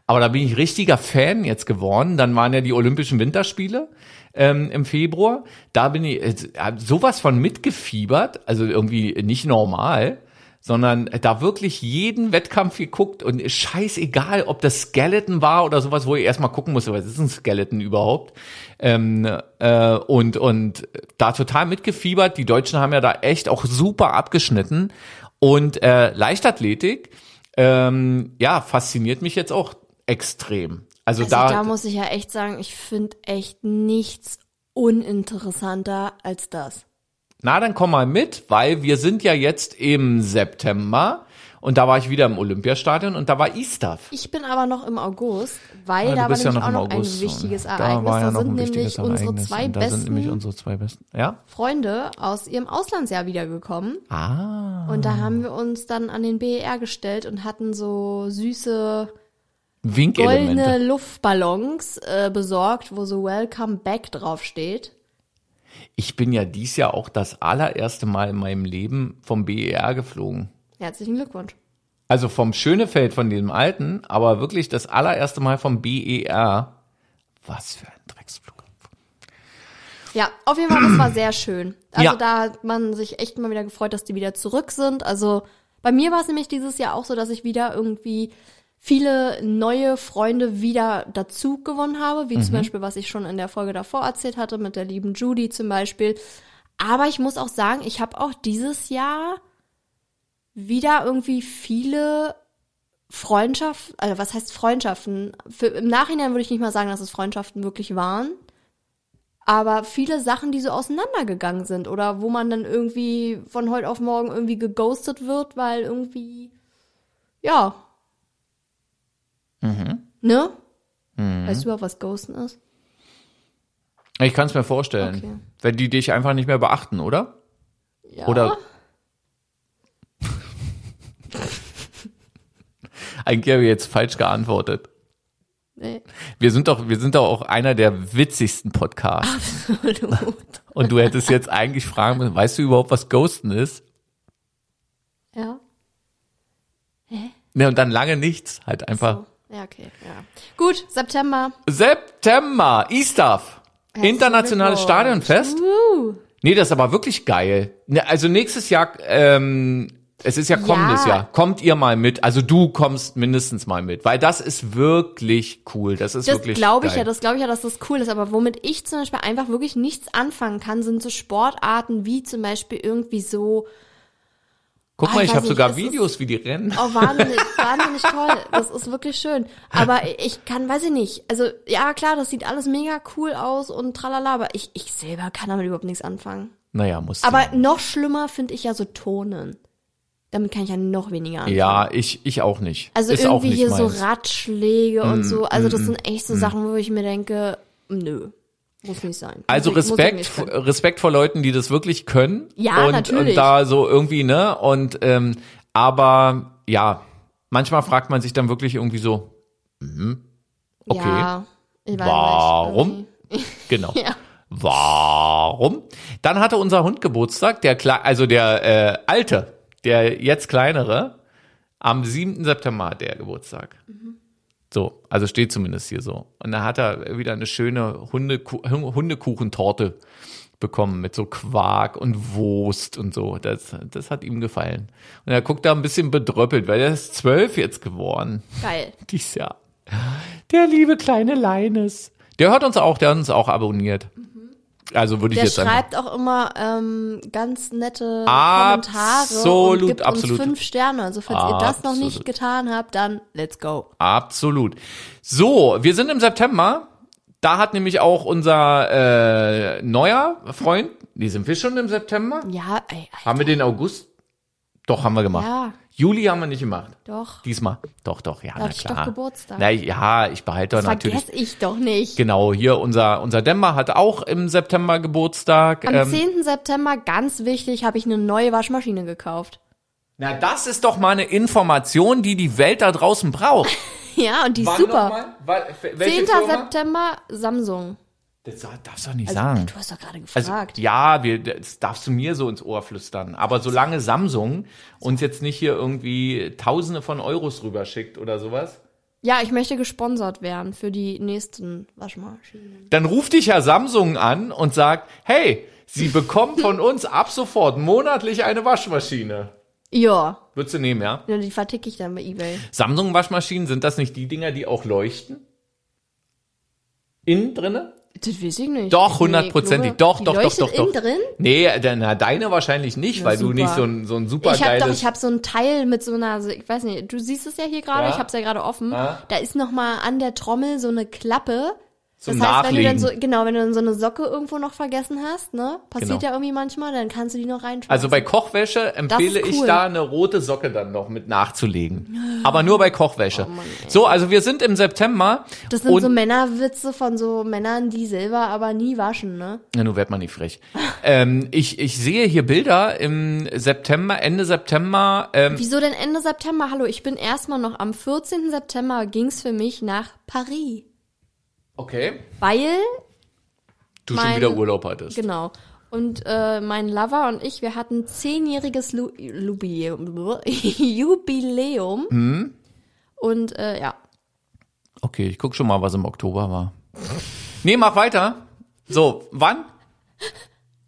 Aber da bin ich richtiger Fan jetzt geworden. Dann waren ja die Olympischen Winterspiele ähm, im Februar. Da bin ich äh, sowas von mitgefiebert, also irgendwie nicht normal, sondern da wirklich jeden Wettkampf geguckt und scheißegal, ob das Skeleton war oder sowas, wo ich erstmal gucken musste, was ist ein Skeleton überhaupt? Ähm, äh, und, und da total mitgefiebert. Die Deutschen haben ja da echt auch super abgeschnitten. Und äh, Leichtathletik, ähm, ja, fasziniert mich jetzt auch extrem. Also, Also da, da, muss ich ja echt sagen, ich finde echt nichts uninteressanter als das. Na, dann komm mal mit, weil wir sind ja jetzt im September und da war ich wieder im Olympiastadion und da war Easter. Ich bin aber noch im August, weil Ja, du da war ja nämlich noch auch noch August. ein wichtiges Ereignis. Da, ja Da noch sind ein nämlich unsere Ereignis zwei da sind nämlich besten unsere zwei besten. Ja? Freunde aus ihrem Auslandsjahr wiedergekommen. Ah. Und da haben wir uns dann an den BER gestellt und hatten so süße goldene. Luftballons äh, besorgt, wo so Welcome Back draufsteht. Ich bin ja dies Jahr auch das allererste Mal in meinem Leben vom BER geflogen. Herzlichen Glückwunsch. Also vom Schönefeld, von dem alten, aber wirklich das allererste Mal vom BER. Was für ein Drecksflug. Ja, auf jeden Fall, das war sehr schön. Also Ja. da hat man sich echt mal wieder gefreut, dass die wieder zurück sind. Also bei mir war es nämlich dieses Jahr auch so, dass ich wieder irgendwie viele neue Freunde wieder dazu gewonnen habe, wie zum Beispiel, was ich schon in der Folge davor erzählt hatte, mit der lieben Judy zum Beispiel. Aber ich muss auch sagen, ich habe auch dieses Jahr wieder irgendwie viele Freundschaften, also was heißt Freundschaften? Für, Im Nachhinein würde ich nicht mal sagen, dass es Freundschaften wirklich waren aber viele Sachen, die so auseinandergegangen sind oder wo man dann irgendwie von heute auf morgen irgendwie geghostet wird, weil irgendwie, ja. Ne? Weißt du überhaupt, was Ghosten ist? Ich kann es mir vorstellen. Okay. Wenn die dich einfach nicht mehr beachten, oder? Ja. Oder? Eigentlich habe ich jetzt falsch geantwortet. Nee. Wir sind doch, wir sind doch auch einer der witzigsten Podcasts. Absolut. Und du hättest jetzt eigentlich fragen müssen, weißt du überhaupt, was Ghosten ist? ja. Ne, und dann lange nichts. Halt einfach. So. Ja, okay. Ja. Gut, September. September, Easter. Internationales. Stadionfest. Uh. Nee, das ist aber wirklich geil. Ne, Also nächstes Jahr, ähm, es ist ja kommendes Ja. Jahr. Kommt ihr mal mit? Also du kommst mindestens mal mit, weil das ist wirklich cool. Das ist Das wirklich glaube ich geil. ja, das glaube ich ja, dass das cool ist. Aber womit ich zum Beispiel einfach wirklich nichts anfangen kann, sind so Sportarten wie zum Beispiel irgendwie so Guck Ah, mal, ich ich weiß habe sogar es ist- Videos, wie die rennen. Oh, wahnsinnig, wahnsinnig toll. Das ist wirklich schön. Aber ich kann, weiß ich nicht. Also, ja, klar, das sieht alles mega cool aus und tralala, aber ich, ich selber kann damit überhaupt nichts anfangen. Naja, muss. Aber noch schlimmer finde ich ja so Tonen. Damit kann ich ja noch weniger anfangen. ja, ich ich auch nicht. Also ist irgendwie nicht hier so meins. Mm, Ratschläge und so. Also das sind echt so Sachen, wo ich mir denke, nö, muss nicht sein. Also muss ich, muss ich Respekt. Respekt vor Leuten, die das wirklich können. Ja, und, natürlich. Und da so irgendwie, ne? Und ähm, aber ja, manchmal fragt man sich dann wirklich irgendwie so, mhm, okay, Ja, ich Warum? Nicht, genau. ja. Warum? Dann hatte unser Hund Geburtstag, der Kle also der äh, alte, der jetzt kleinere, am 7. September hat der Geburtstag. So, also steht zumindest hier so. Und da hat er wieder eine schöne Hundeku Hundekuchentorte bekommen mit so Quark und Wurst und so. Das, das hat ihm gefallen. Und er guckt da ein bisschen bedröppelt, weil er ist zwölf jetzt geworden. Geil. Dies Jahr. Der liebe kleine Leines. Der hört uns auch, der hat uns auch abonniert. Also würde ich Der jetzt einfach. schreibt auch immer ähm, ganz nette Absolut, Kommentare und gibt absolut. uns fünf Sterne. Also falls ihr das noch nicht Absolut. getan habt, dann let's go. Absolut. So, wir sind im September. Da hat nämlich auch unser äh, neuer Freund, die sind wir schon im September? Ja, ey, ey Haben wir den August? Doch, haben wir gemacht. Ja. Juli haben wir nicht gemacht. doch. Diesmal. Doch, doch, ja, na hab ich doch klar. Geburtstag. Na ja, ich behalte doch natürlich. Vergess ich doch nicht. Genau, hier unser, unser Dämmer hat auch im September Geburtstag. Am Ähm, 10. September, ganz wichtig, habe ich eine neue Waschmaschine gekauft. na, das ist doch mal eine Information, die die Welt da draußen braucht. Ja, und die ist Wann super. nochmal? Welche 10. Firma? September, Samsung. Das darfst du doch nicht Also, sagen. Du hast doch gerade Also, gefragt. ja, wir, das darfst du mir so ins Ohr flüstern. Aber solange Samsung uns jetzt nicht hier irgendwie Tausende von Euros rüberschickt oder sowas, ja, ich möchte gesponsert werden für die nächsten Waschmaschinen. dann ruft dich ja Samsung an und sagt, hey, Sie bekommen von uns ab sofort monatlich eine Waschmaschine. Ja, Würdest du nehmen, ja? ja, die verticke ich dann bei Ebay. Samsung-Waschmaschinen, sind das nicht die Dinger, die auch leuchten? Innen drinne? Das weiß ich nicht. Doch, Nee, hundertprozentig. Glube, Doch, doch, doch, doch, doch. drin? Nee, na, deine wahrscheinlich nicht, Ja, weil du super. nicht so ein, so ein super Ich habe doch, ich habe so ein Teil mit so einer, so- ich weiß nicht, du siehst es ja hier gerade, Ja. ich habe es ja gerade offen. Ja. Da ist noch mal an der Trommel so eine Klappe. Zum das heißt, wenn du dann Nachlegen. so, genau, wenn du dann so eine Socke irgendwo noch vergessen hast, ne, passiert Genau. ja irgendwie manchmal, dann kannst du die noch reinschmeißen. Also bei Kochwäsche empfehle ist ich cool. da eine rote Socke dann noch mit nachzulegen. Aber nur bei Kochwäsche. Oh Mann, so, also wir sind im September. das sind so Männerwitze von so Männern, die selber aber nie waschen, ne? Ja, nun wird man nicht frech. ähm, ich, ich sehe hier Bilder im September, Ende September. Ähm, Wieso denn Ende September? Hallo, ich bin erstmal noch am 14. September ging's für mich nach Paris. Okay. Weil Du schon Mein- wieder Urlaub hattest. Genau. Und äh, mein Lover und ich, wir hatten zehnjähriges Lu Jubiläum. Jubiläum. Hm? Und äh, ja, Okay, ich guck schon mal, was im Oktober war. Nee, mach weiter. So, wann?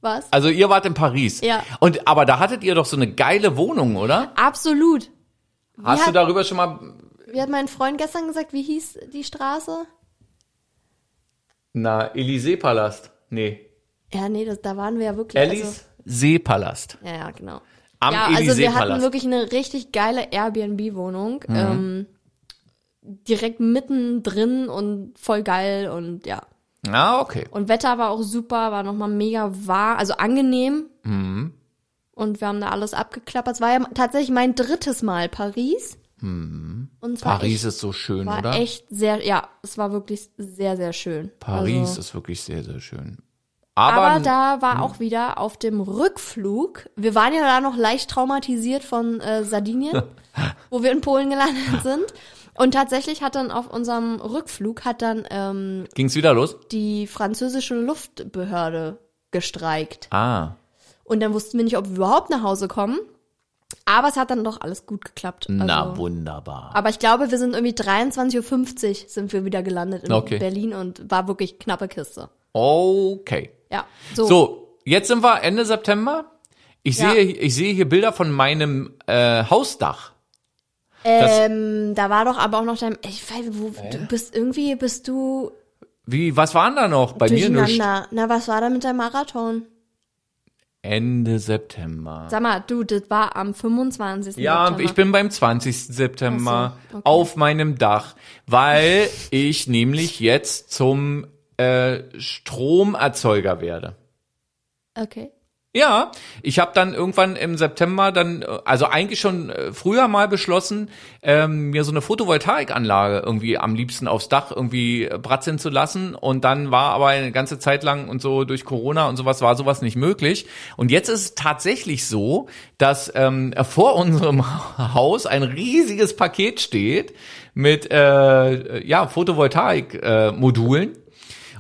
was? Also ihr wart in Paris. Ja. Und aber da hattet ihr doch so eine geile Wohnung, oder? Absolut. Hast hat- du darüber schon mal Wie hat mein Freund gestern gesagt, wie hieß die Straße? Na Élysée-Palast? Nee. Ja, nee, das, da waren wir ja wirklich. Also, Élysée-Palast. ja, ja, genau. Am ja, also wir hatten wirklich eine richtig geile Airbnb-Wohnung. Mhm. Ähm, direkt mittendrin und voll geil und ja. Ah, okay. Und Wetter war auch super, war nochmal mega warm, also angenehm. Mhm. Und wir haben da alles abgeklappert. Es war ja tatsächlich mein drittes Mal Paris. Mhm. Paris echt, ist so schön, war oder? echt sehr, ja, es war wirklich sehr, sehr schön. Paris Also, ist wirklich sehr, sehr schön. Aber, aber da Hm. war auch wieder auf dem Rückflug, wir waren ja da noch leicht traumatisiert von äh, Sardinien, wo wir in Polen gelandet sind. Und tatsächlich hat dann auf unserem Rückflug hat dann ähm, ging's wieder los? die französische Luftbehörde gestreikt. Ah, Und dann wussten wir nicht, ob wir überhaupt nach Hause kommen. Aber es hat dann doch alles gut geklappt. na Also, wunderbar. aber ich glaube, wir sind irgendwie 23.50 Uhr sind wir wieder gelandet in Okay. Berlin und war wirklich knappe Kiste. Okay. Ja, so. So, jetzt sind wir Ende September. Ich Ja. sehe, ich sehe hier Bilder von meinem äh, Hausdach. ähm, da war doch aber auch noch dein, ich weiß, wo, du bist irgendwie, bist du Wie, was waren da noch? Bei mir nicht. Na, was war da mit deinem Marathon? Ende September. Sag mal, du, das war am 25. Ja, September. ich bin beim 20. September so, okay. auf meinem Dach, weil ich nämlich jetzt zum äh, Stromerzeuger werde. Okay. Ja, ich habe dann irgendwann im September dann, äh, also eigentlich schon äh, früher mal beschlossen, ähm, mir so eine Photovoltaikanlage irgendwie am liebsten aufs Dach irgendwie äh, bratzeln zu lassen. Und dann war aber eine ganze Zeit lang und so durch Corona und sowas war sowas nicht möglich. Und jetzt ist es tatsächlich so, dass ähm, vor unserem Haus ein riesiges Paket steht mit äh, ja Photovoltaik-Modulen. Äh.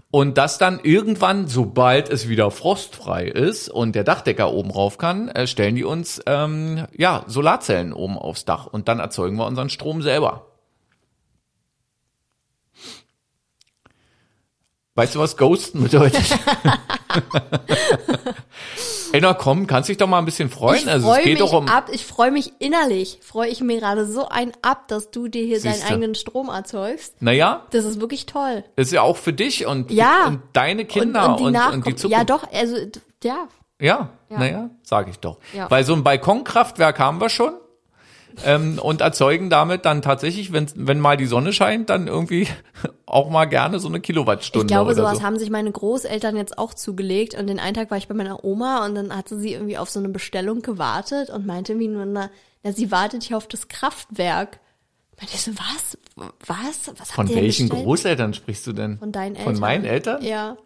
Und das dann irgendwann, sobald es wieder frostfrei ist und der Dachdecker oben rauf kann, äh, stellen die uns ähm, ja Solarzellen oben aufs Dach und dann erzeugen wir unseren Strom selber. Weißt du, was Ghosten bedeutet? Ey, na komm, kannst dich doch mal ein bisschen freuen. Ich also freue es geht mich doch um. ab, ich freue mich innerlich, freue ich mir gerade so ein ab, dass du dir hier deinen Siehste. eigenen Strom erzeugst. Naja, Das ist wirklich toll. ist ja auch für dich und, Ja. und deine Kinder und, und, die und, Nachkommen. die Zukunft. ja, doch, also ja. Ja, Ja. naja, sag ich doch. Ja. Weil so ein Balkonkraftwerk haben wir schon. Ähm, und erzeugen damit dann tatsächlich, wenn, wenn mal die Sonne scheint, dann irgendwie auch mal gerne so eine Kilowattstunde Ich glaube, sowas so. haben sich meine Großeltern jetzt auch zugelegt. Und den einen Tag war ich bei meiner Oma und dann hatte sie irgendwie auf so eine Bestellung gewartet und meinte mir nur, na, na sie wartet hier auf das Kraftwerk. Meinte ich so, was? Was? Was Von welchen? Großeltern sprichst du denn? Von deinen Eltern. Von meinen Eltern? Ja.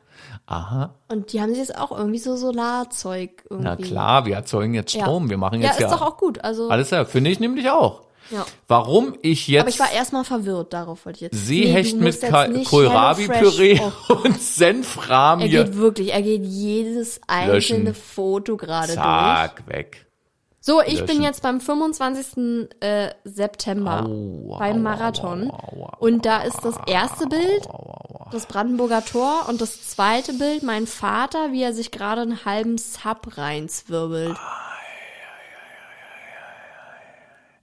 Aha. Und die haben sich jetzt auch irgendwie so Solarzeug irgendwie. Na klar, wir erzeugen jetzt Ja. Strom. Wir machen Ja, jetzt ist ja, doch auch gut. Also, alles ja. Finde ich nämlich auch. ja. Warum ich jetzt Aber ich war erstmal verwirrt, darauf wollte ich jetzt. Seehecht Nee, mit Kohlrabi-Püree Oh, und Senfrahm er geht wirklich, er geht jedes einzelne Löschen. Foto gerade durch. Zack, weg. So, ich bin Löschen. jetzt beim 25. Äh, September Au, beim Marathon. au, Und da ist das erste Bild das Brandenburger Tor und das zweite Bild mein Vater, wie er sich gerade einen halben Sub reinzwirbelt.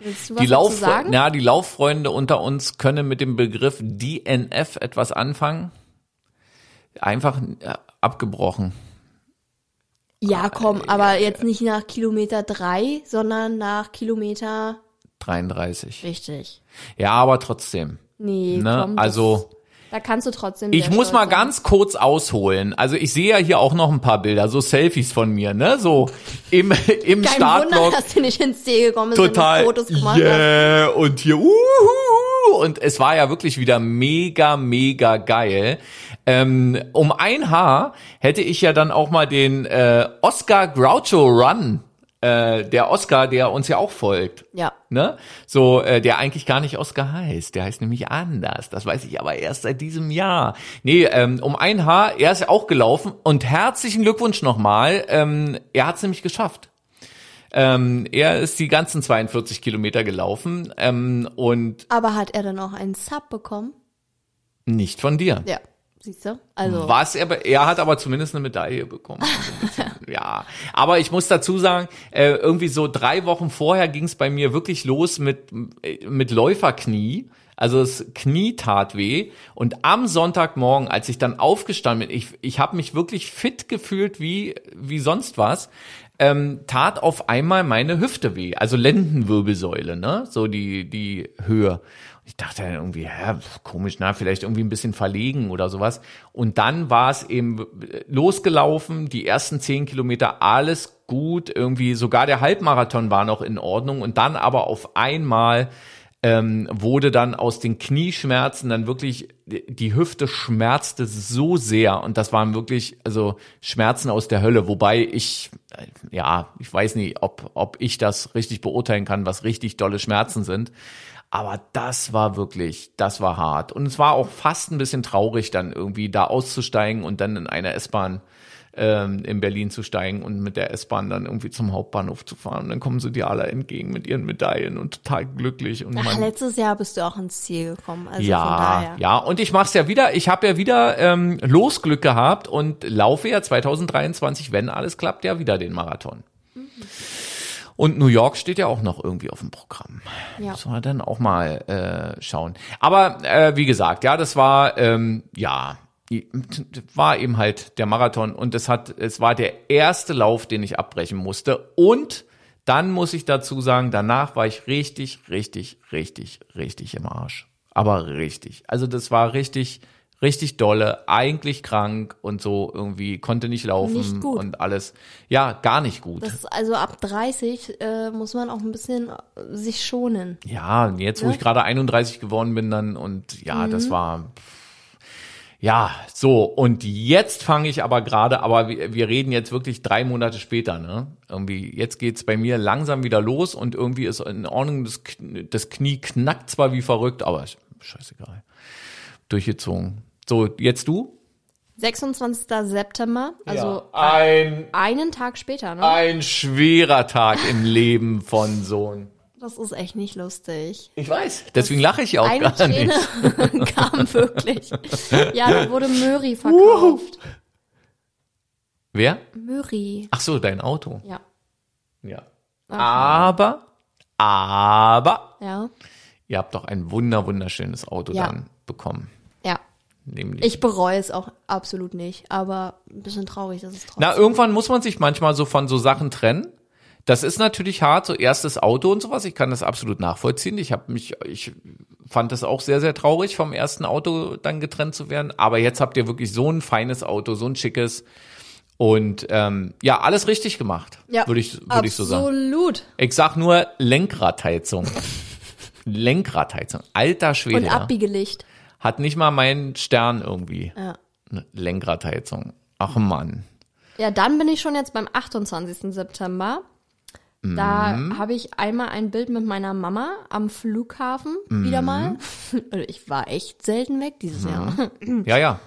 Die, Lauf sagen? na, die Lauffreunde unter uns können mit dem Begriff DNF etwas anfangen. Einfach äh, abgebrochen. Ja, komm, aber jetzt nicht nach Kilometer drei, sondern nach Kilometer 33. richtig. Ja, aber trotzdem. Nee, Ne? komm, Also da kannst du trotzdem. ich muss mal sein. ganz kurz ausholen. Also ich sehe ja hier auch noch ein paar Bilder, so Selfies von mir, ne? So im, im Kein Wunder, Startblock. dass du nicht ins Ziel gekommen bist, total du Fotos gemacht hast. yeah und hier uhuhu. und es war ja wirklich wieder mega mega geil. Ähm, um ein Haar hätte ich ja dann auch mal den äh, Oscar Groucho Run, äh, der Oscar, der uns ja auch folgt. Ja. Ne? So, äh, der eigentlich gar nicht Oscar heißt. Der heißt nämlich anders. Das weiß ich aber erst seit diesem Jahr. Nee, ähm, um ein Haar, er ist ja auch gelaufen und herzlichen Glückwunsch nochmal. Ähm, er hat es nämlich geschafft. Ähm, er ist die ganzen 42 Kilometer gelaufen ähm, und Aber hat er dann auch einen Sub bekommen? nicht von dir. Ja. Siehst du? Also. Was er, er hat aber zumindest eine Medaille bekommen. So ein bisschen, ja, aber ich muss dazu sagen, äh, irgendwie so drei Wochen vorher ging es bei mir wirklich los mit äh, mit Läuferknie. Also das Knie tat weh und am Sonntagmorgen, als ich dann aufgestanden bin, ich ich habe mich wirklich fit gefühlt wie wie sonst was. Ähm, tat auf einmal meine Hüfte weh, also Lendenwirbelsäule, ne, so die die Höhe. Ich dachte irgendwie, hä, komisch, na, vielleicht irgendwie ein bisschen verlegen oder sowas. Und dann war es eben losgelaufen, die ersten zehn Kilometer, alles gut, irgendwie sogar der Halbmarathon war noch in Ordnung. Und dann aber auf einmal ähm, wurde dann aus den Knieschmerzen dann wirklich, die Hüfte schmerzte so sehr und das waren wirklich, also Schmerzen aus der Hölle, wobei ich, äh, ja, ich weiß nicht, ob, ob ich das richtig beurteilen kann, was richtig dolle Schmerzen sind. Aber das war wirklich, das war hart. Und es war auch fast ein bisschen traurig, dann irgendwie da auszusteigen und dann in einer S-Bahn ähm, in Berlin zu steigen und mit der S-Bahn dann irgendwie zum Hauptbahnhof zu fahren. Und dann kommen sie dir alle entgegen mit ihren Medaillen und total glücklich. Und Ach, letztes Jahr bist du auch ins Ziel gekommen. Also von ja, daher. ja. Und ich mach's ja wieder. Ich habe ja wieder ähm, Losglück gehabt und laufe ja 2023, wenn alles klappt, ja wieder den Marathon. Und New York steht ja auch noch irgendwie auf dem Programm. Ja. Müssen wir dann auch mal äh, schauen. Aber äh, wie gesagt, ja, das war ähm, ja war eben halt der Marathon und es hat es war der erste Lauf, den ich abbrechen musste und dann muss ich dazu sagen, danach war ich richtig, richtig, richtig, richtig im Arsch. Aber richtig. Also das war richtig, richtig dolle, eigentlich krank und so irgendwie konnte nicht laufen Nicht gut. und alles. Ja, gar nicht gut. Das also ab 30 äh, muss man auch ein bisschen äh, sich schonen. Ja, und jetzt, wo Ja. ich gerade 31 geworden bin dann und ja, Mhm. das war ja, so und jetzt fange ich aber gerade, aber wir, wir reden jetzt wirklich drei Monate später, ne? Irgendwie jetzt geht's bei mir langsam wieder los und irgendwie ist in Ordnung, das, Kn- das Knie knackt zwar wie verrückt, aber scheißegal. Durchgezogen. So, jetzt du? 26. September, also ja, ein einen Tag später, ne? ein schwerer Tag im Leben von so Das ist echt nicht lustig. Ich weiß. Deswegen lache ich auch Eine gar nicht. Träne kam wirklich. Ja, da wurde Möri verkauft. Wer? Möri. Ach so, dein Auto. Ja. Ja. Ach, Aber, aber, Ja. ihr habt doch ein wunder, wunderschönes Auto Ja. dann bekommen. Nämlich. Ich bereue es auch absolut nicht, aber ein bisschen traurig, dass es trotzdem. Na, irgendwann muss man sich manchmal so von so Sachen trennen. Das ist natürlich hart, so erstes Auto und sowas. Ich kann das absolut nachvollziehen. Ich habe mich, ich fand das auch sehr, sehr traurig, vom ersten Auto dann getrennt zu werden. Aber jetzt habt ihr wirklich so ein feines Auto, so ein schickes und ähm, ja, alles richtig gemacht, ja, würde ich, würde ich so sagen. Absolut. Ich sag nur Lenkradheizung. Lenkradheizung. Alter Schwede. Und. Abbiegelicht. Hat nicht mal meinen Stern irgendwie. Ja. Eine Lenkradheizung. Ach Mann. Ja, dann bin ich schon jetzt beim 28. September. Da habe ich einmal ein Bild mit meiner Mama am Flughafen wieder mal. Also Ich war echt selten weg dieses Jahr. Ja, ja.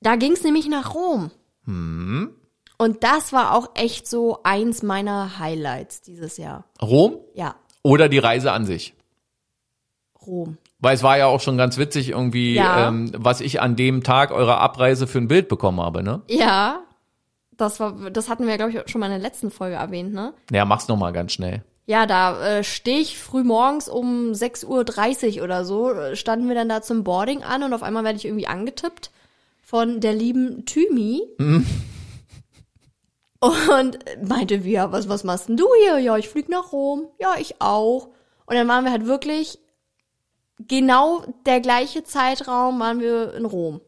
Da ging es nämlich nach Rom. Und das war auch echt so eins meiner Highlights dieses Jahr. Rom Ja, oder die Reise an sich. Rom. Weil es war ja auch schon ganz witzig irgendwie, Ja. ähm, was ich an dem Tag eurer Abreise für ein Bild bekommen habe, ne? Ja, das war, das hatten wir, glaube ich, schon mal in der letzten Folge erwähnt, ne? Ja, mach's noch mal ganz schnell. Ja, da äh, stehe ich früh morgens um 6.30 Uhr oder so, äh, standen wir dann da zum Boarding an und auf einmal werde ich irgendwie angetippt von der lieben Thymi. Und meinte, wir, was, was machst denn du hier? Ja, ich flieg nach Rom. Ja, ich auch. Und dann waren wir halt wirklich genau der gleiche Zeitraum waren wir in Rom.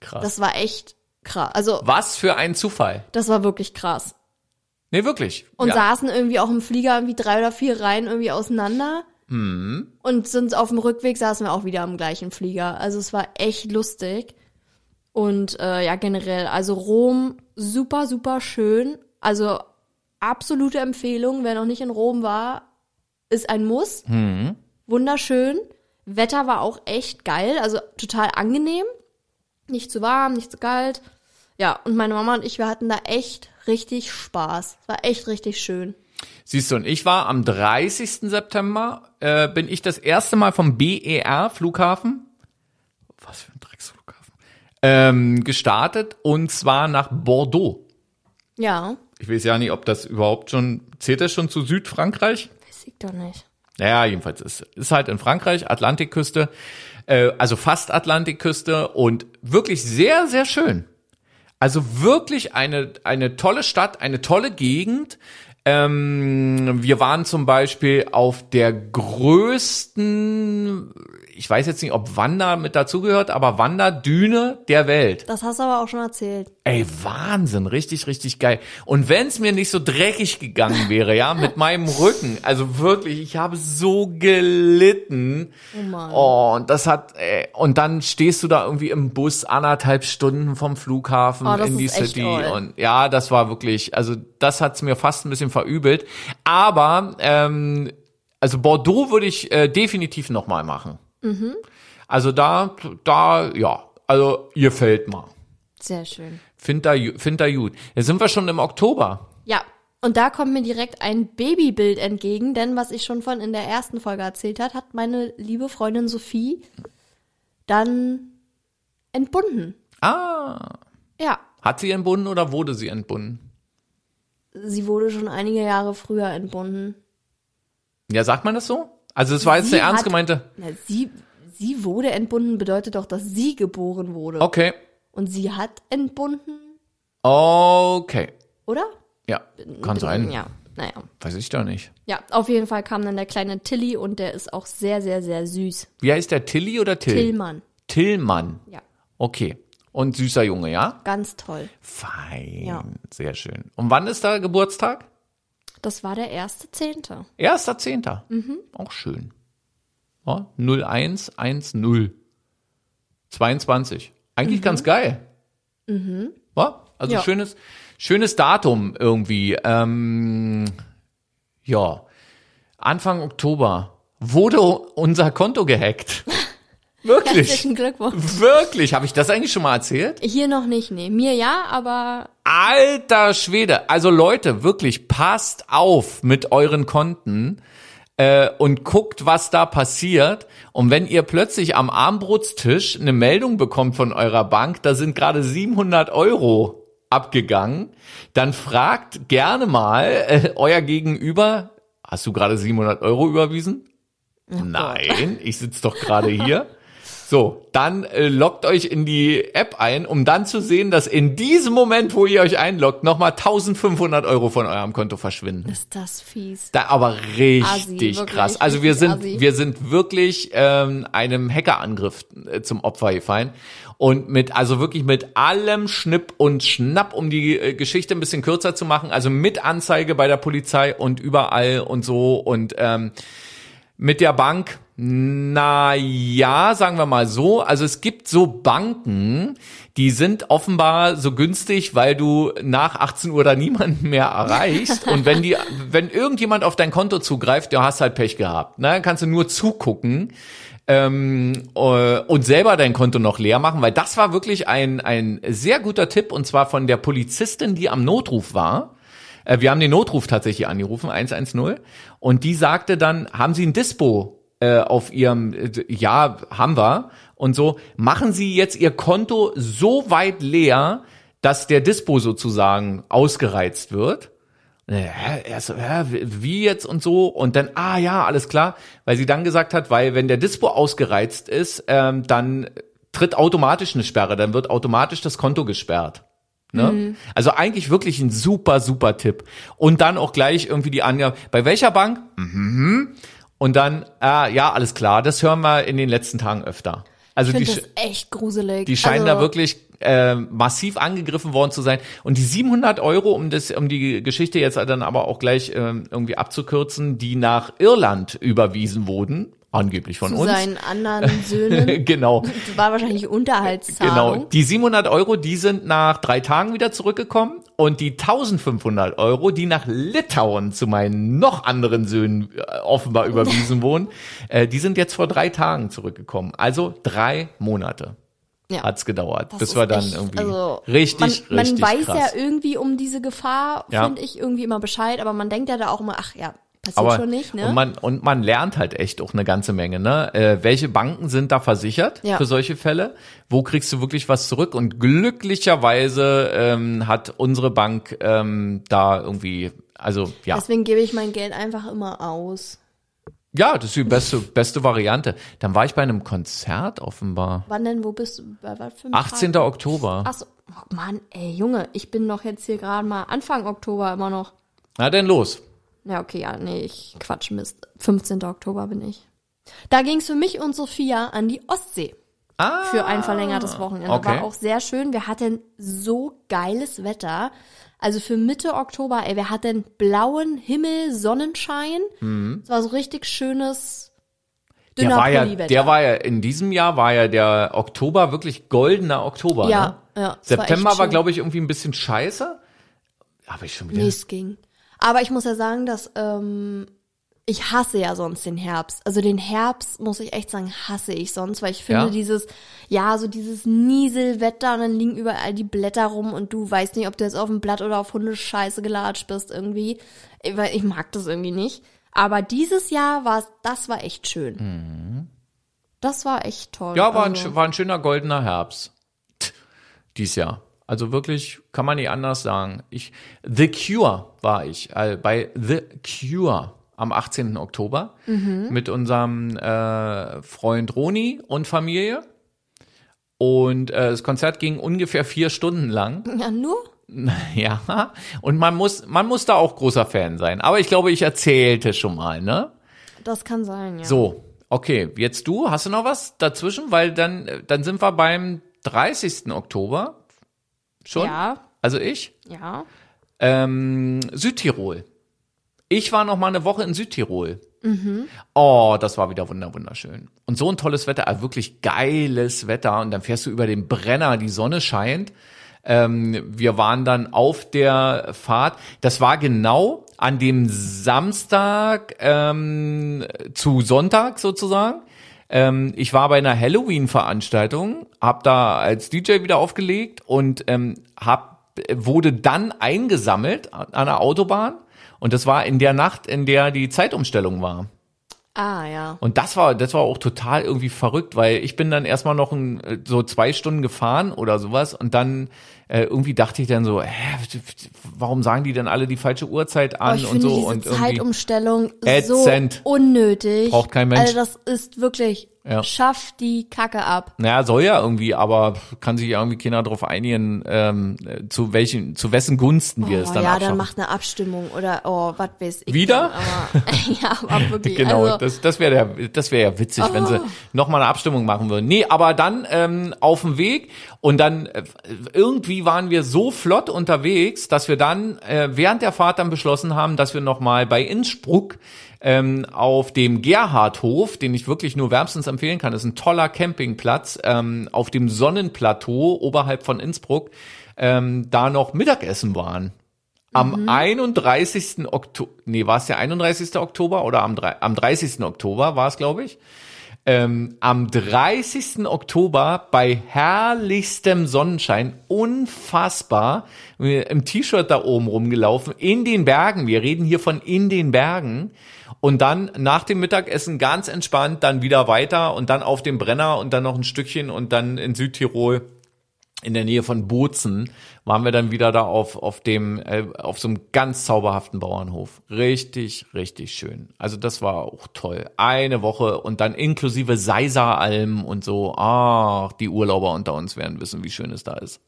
Krass. Das war echt krass. Also, was für ein Zufall. das war wirklich krass. Nee, wirklich. Und ja. saßen irgendwie auch im Flieger irgendwie drei oder vier Reihen irgendwie auseinander. Mhm. Und sind auf dem Rückweg saßen wir auch wieder im gleichen Flieger. Also es war echt lustig. Und äh, ja, generell, also Rom super, super schön. Also absolute Empfehlung, wer noch nicht in Rom war, ist ein Muss. Mhm. Wunderschön. Wetter war auch echt geil, also total angenehm. Nicht zu warm, nicht zu kalt. Ja, und meine Mama und ich, wir hatten da echt richtig Spaß. Es war echt richtig schön. Siehst du, und ich war am 30. September, äh, bin ich das erste Mal vom BER Flughafen, was für ein Drecksflughafen, ähm, gestartet und zwar nach Bordeaux. Ja, Ich weiß ja nicht, ob das überhaupt schon, zählt das schon zu Südfrankreich? weiß ich doch nicht. Naja, jedenfalls ist, ist halt in Frankreich, Atlantikküste, äh, also fast Atlantikküste und wirklich sehr, sehr schön. Also wirklich eine, eine tolle Stadt, eine tolle Gegend. Ähm, wir waren zum Beispiel auf der größten, ich weiß jetzt nicht, ob Wander mit dazugehört, aber Wanderdüne der Welt. Das hast du aber auch schon erzählt. Ey, Wahnsinn, richtig, richtig geil. Und wenn es mir nicht so dreckig gegangen wäre, ja, mit meinem Rücken, also wirklich, ich habe so gelitten. Oh Mann. Oh, und das hat, ey, und dann stehst du da irgendwie im Bus anderthalb Stunden vom Flughafen Oh, in die City und ja, das war wirklich, also das hat's mir fast ein bisschen verübelt. Aber ähm, also Bordeaux würde ich äh, definitiv noch mal machen. Mhm. Also da, da, ja, also ihr fällt mal. Sehr schön. Find da, find da gut. Jetzt sind wir schon im Oktober. Ja, und da kommt mir direkt ein Babybild entgegen, denn was ich schon von in der ersten Folge erzählt hat, hat meine liebe Freundin Sophie dann entbunden. Ah. Ja, Hat sie entbunden oder wurde sie entbunden? sie wurde schon einige Jahre früher entbunden. Ja, sagt man das so? Also es war jetzt Sie eine ernst hat- gemeinte. Na, sie, sie wurde entbunden bedeutet doch, dass sie geboren wurde. Okay. Und sie hat entbunden, Okay. oder? Ja, kann sein. Ja, naja. Weiß ich doch nicht. Ja, auf jeden Fall kam dann der kleine Tilly und der ist auch sehr, sehr, sehr süß. Wie heißt der Tilly oder Till? Tillmann. Tillmann. Ja, Okay. Und süßer Junge, ja? ganz toll. Fein. Ja. Sehr schön. Und wann ist da Geburtstag? Das war der erste Zehnte. Erster Zehnter. Mhm. Auch schön. Ja, 0110. 22. Eigentlich ganz geil. Ja, also Mhm. Ja. schönes, schönes Datum irgendwie. Ähm, ja. Anfang Oktober wurde unser Konto gehackt. Wirklich. Herzlichen Glückwunsch. Wirklich. Habe ich das eigentlich schon mal erzählt? Hier noch nicht, nee. Mir ja, aber Alter Schwede. Also Leute, wirklich, passt auf mit euren Konten. äh, und guckt, was da passiert. Und wenn ihr plötzlich am Armbrutstisch eine Meldung bekommt von eurer Bank, da sind gerade 700 Euro abgegangen, dann fragt gerne mal äh, euer Gegenüber, hast du gerade 700 Euro überwiesen? Nein, ich sitze doch gerade hier. So, dann äh, loggt euch in die App ein, um dann zu sehen, dass in diesem Moment, wo ihr euch einloggt, nochmal 1500 Euro von eurem Konto verschwinden. Ist das fies. Da aber richtig wirklich, krass. Also wir sind, wir sind wirklich ähm, einem Hackerangriff äh, zum Opfer gefallen. Und mit, also wirklich mit allem Schnipp und Schnapp, um die äh, Geschichte ein bisschen kürzer zu machen, also mit Anzeige bei der Polizei und überall und so und ähm, mit der Bank, na ja, sagen wir mal so. Also es gibt so Banken, die sind offenbar so günstig, weil du nach 18 Uhr da niemanden mehr erreichst. Und wenn die, wenn irgendjemand auf dein Konto zugreift, du hast halt Pech gehabt. Ne? Dann kannst du nur zugucken ähm, äh, und selber dein Konto noch leer machen, weil das war wirklich ein, ein sehr guter Tipp und zwar von der Polizistin, die am Notruf war. Äh, wir haben den Notruf tatsächlich angerufen, 110, und die sagte dann, haben Sie ein Dispo äh, auf Ihrem, äh, ja, haben wir, und so, machen Sie jetzt Ihr Konto so weit leer, dass der Dispo sozusagen ausgereizt wird. So, hä, wie jetzt und so und dann, ah ja, alles klar, weil sie dann gesagt hat, weil wenn der Dispo ausgereizt ist, ähm, dann tritt automatisch eine Sperre, dann wird automatisch das Konto gesperrt. Ne? Also eigentlich wirklich ein super, super Tipp. Und dann auch gleich irgendwie die Angabe, bei welcher Bank? Mhm. Und dann, ah, ja, alles klar, das hören wir in den letzten Tagen öfter. Also Ich die, das echt gruselig. die scheinen also, da wirklich äh, massiv angegriffen worden zu sein. Und die 700 Euro, um das, um die Geschichte jetzt dann aber auch gleich ähm, irgendwie abzukürzen, die nach Irland überwiesen wurden, angeblich von zu uns. seinen anderen Söhnen. genau. Das war wahrscheinlich Genau, Unterhaltszahlung. die 700 Euro, die sind nach drei Tagen wieder zurückgekommen und die 1500 Euro, die nach Litauen zu meinen noch anderen Söhnen äh, offenbar überwiesen wurden, äh, die sind jetzt vor drei Tagen zurückgekommen. Also drei Monate Ja. hat's gedauert, Das bis wir dann echt- irgendwie also, richtig, man, richtig Man weiß krass. ja irgendwie um diese Gefahr, Ja. finde ich, irgendwie immer Bescheid, aber man denkt ja da auch immer, ach ja, passiert aber schon nicht, ne? und man und man lernt halt echt auch eine ganze Menge, ne? Äh, welche Banken sind da versichert Ja. für solche Fälle? Wo kriegst du wirklich was zurück? Und glücklicherweise ähm, hat unsere Bank ähm, da irgendwie, also ja, Deswegen gebe ich mein Geld einfach immer aus. ja, das ist die beste beste Variante. Dann war ich bei einem Konzert offenbar. Wann denn, wo bist du? Bei einem 18. Tag? Oktober. Ach so, oh Mann, ey, Junge, ich bin doch jetzt hier gerade mal Anfang Oktober immer noch. Na denn los. Ja, okay, ja, nee, ich quatsch Mist. 15. Oktober bin ich. Da ging's für mich und Sophia an die Ostsee. Ah, für ein verlängertes Wochenende. okay. War auch sehr schön. Wir hatten so geiles Wetter. Also für Mitte Oktober, ey, wir hatten blauen Himmel, Sonnenschein. Es war so richtig schönes Mhm. der dünner war ja, der war ja in diesem Jahr war ja der Oktober wirklich goldener Oktober. Ja, ne? ja, war September war, schön. glaube ich, irgendwie ein bisschen scheiße. Aber ich schon wieder. Nee, es ging. Aber ich muss ja sagen, dass ähm, ich hasse ja sonst den Herbst. Also den Herbst, muss ich echt sagen, hasse ich sonst, weil ich finde Ja? dieses, ja, so dieses Nieselwetter und dann liegen überall die Blätter rum und du weißt nicht, ob du jetzt auf dem Blatt oder auf Hundescheiße gelatscht bist irgendwie. Ich- Weil ich mag das irgendwie nicht. Aber dieses Jahr war das war echt schön. Das war echt toll. Mhm. Ja, war, ein, also, sch- war ein schöner goldener Herbst. Dies Jahr. Also wirklich, kann man nicht anders sagen. Ich, The Cure war ich, äh, bei The Cure am 18. Oktober Mhm. mit unserem äh, Freund Roni und Familie. Und äh, das Konzert ging ungefähr vier Stunden lang. ja, nur? Ja, und man muss, man muss da auch großer Fan sein. Aber ich glaube, ich erzählte schon mal, ne? Das kann sein, ja. So, okay, jetzt du, hast du noch was dazwischen? Weil dann, dann sind wir beim 30. Oktober. Schon? Ja, Also ich? ja. Ähm, Südtirol. Ich war noch mal eine Woche in Südtirol. Mhm. Oh, das war wieder wunder wunderschön. Und so ein tolles Wetter, also wirklich geiles Wetter. Und dann fährst du über den Brenner, die Sonne scheint. Ähm, wir waren dann auf der Fahrt. Das war genau an dem Samstag ähm, zu Sonntag sozusagen. Ähm, ich war bei einer Halloween-Veranstaltung, hab da als DJ wieder aufgelegt und ähm, hab, wurde dann eingesammelt an an der Autobahn. Und das war in der Nacht, in der die Zeitumstellung war. Ah, ja. Und das war, das war auch total irgendwie verrückt, weil ich bin dann erstmal noch ein, äh, so zwei Stunden gefahren oder sowas und dann äh, irgendwie dachte ich dann so, hä, warum sagen die denn alle die falsche Uhrzeit Aber an Oh, und so diese und irgendwie Zeitumstellung Ätzend. so unnötig. Braucht kein Mensch. Also das ist wirklich, Ja. schaff die Kacke ab. Naja, soll ja irgendwie, aber kann sich irgendwie keiner darauf einigen, ähm, äh, zu welchen, zu wessen Gunsten wir es oh, dann ja, abschaffen. dann macht eine Abstimmung oder oh, was weiß ich. Wieder? dann, Aber, ja, aber wirklich. Genau, also, das, das wäre ja, das wäre ja witzig, wenn sie nochmal eine Abstimmung machen würden. Nee, aber dann ähm, auf dem Weg und dann äh, irgendwie waren wir so flott unterwegs, dass wir dann äh, während der Fahrt dann beschlossen haben, dass wir nochmal bei Innsbruck ähm, auf dem Gerhardhof, den ich wirklich nur wärmstens empfehlen kann, ist ein toller Campingplatz, ähm, auf dem Sonnenplateau oberhalb von Innsbruck, ähm, da noch Mittagessen waren. Am 31. Oktober, nee, war es der 31. Oktober oder am, am 30. Oktober war es, glaube ich. Ähm, am 30. Oktober bei herrlichstem Sonnenschein, unfassbar, im T-Shirt da oben rumgelaufen, in den Bergen, wir reden hier von in den Bergen und dann nach dem Mittagessen ganz entspannt, dann wieder weiter und dann auf dem Brenner und dann noch ein Stückchen und dann in Südtirol in der Nähe von Bozen waren wir dann wieder da auf auf dem äh, auf so einem ganz zauberhaften Bauernhof. Richtig, richtig schön. Also das war auch toll. Eine Woche und dann inklusive Seiseralm und so. Ach, die Urlauber unter uns werden wissen, wie schön es da ist.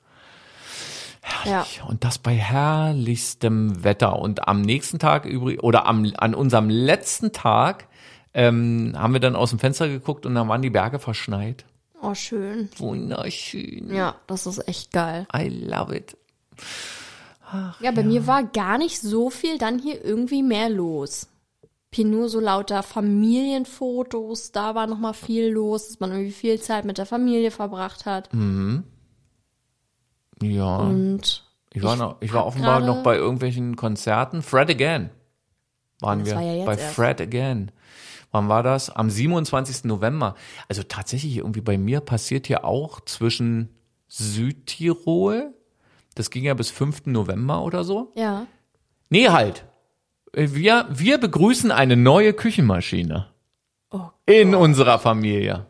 ja. Und das bei herrlichstem Wetter. Und am nächsten Tag übrig oder am an unserem letzten Tag ähm, haben wir dann aus dem Fenster geguckt und dann waren die Berge verschneit. Oh, schön. Wunderschön. Ja, das ist echt geil. I love it. Ja, bei mir war gar nicht so viel dann hier irgendwie mehr los. Hier nur so lauter Familienfotos, da war noch mal viel los, dass man irgendwie viel Zeit mit der Familie verbracht hat. Hm. Ja. Und Ich war, noch, ich war offenbar noch bei irgendwelchen Konzerten. Fred Again waren wir. war ja bei erst. Fred Again. Wann war das? Am 27. November. Also tatsächlich irgendwie bei mir passiert hier auch zwischen Südtirol, das ging ja bis 5. November oder so. ja, Nee, halt. Wir, wir begrüßen eine neue Küchenmaschine oh, in unserer Familie.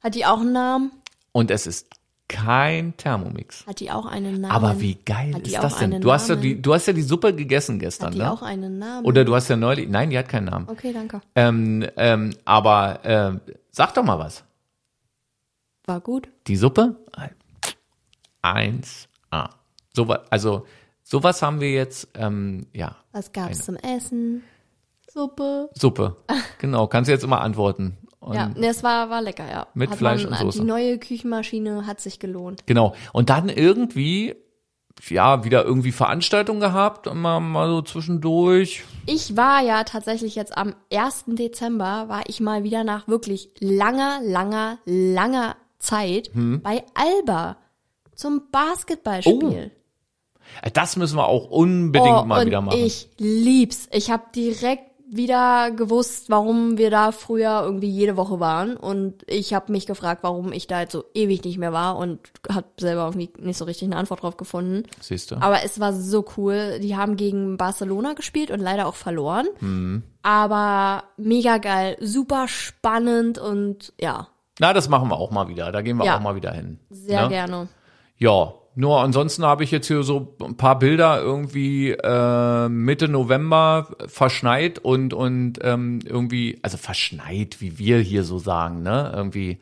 hat die auch einen Namen? Und es ist kein Thermomix. Hat die auch einen Namen? Aber wie geil ist das denn? Du hast ja die, du hast ja die Suppe gegessen gestern, Hat die ne? auch einen Namen? Oder du hast ja neulich, nein, die hat keinen Namen. Okay, danke. Ähm, ähm, aber ähm, sag doch mal was. War gut. Die Suppe? 1A. So, also sowas haben wir jetzt, ähm, ja, Was gab's zum Essen? Suppe. Suppe. Genau, kannst du jetzt immer antworten. Und Ja, ne, es war, war lecker, ja. Mit hat Fleisch man, und Soße. Die neue Küchenmaschine hat sich gelohnt. Genau. Und dann irgendwie, ja, wieder irgendwie Veranstaltung gehabt, immer mal so zwischendurch. Ich war ja tatsächlich jetzt am 1. Dezember, war ich mal wieder nach wirklich langer, langer, langer Zeit Hm. bei Alba zum Basketballspiel. Äh, Das müssen wir auch unbedingt Oh, mal wieder machen. ich lieb's. Ich habe direkt wieder gewusst, warum wir da früher irgendwie jede Woche waren. Und ich habe mich gefragt, warum ich da jetzt so ewig nicht mehr war und habe selber irgendwie nicht so richtig eine Antwort drauf gefunden. Siehst du? Aber es war so cool. Die haben gegen Barcelona gespielt und leider auch verloren. Hm. Aber mega geil, super spannend und ja, Na, das machen wir auch mal wieder. Da gehen wir Ja. auch mal wieder hin. sehr Ne? gerne. Ja, nur ansonsten habe ich jetzt hier so ein paar Bilder irgendwie äh, Mitte November verschneit und und ähm, irgendwie, also verschneit, wie wir hier so sagen, ne? Irgendwie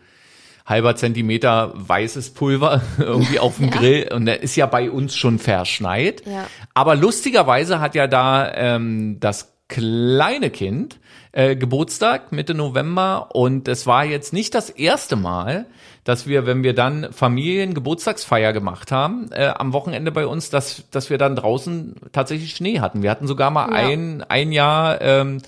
halber Zentimeter weißes Pulver irgendwie auf dem Grill und der ist ja bei uns schon verschneit. Ja. Aber lustigerweise hat ja da ähm, das kleine Kind äh, Geburtstag Mitte November und es war jetzt nicht das erste Mal, dass wir, wenn wir dann Familien-Geburtstagsfeier gemacht haben, äh, am Wochenende bei uns, dass, dass wir dann draußen tatsächlich Schnee hatten. Wir hatten sogar mal Ja. ein, ein Jahr, ähm,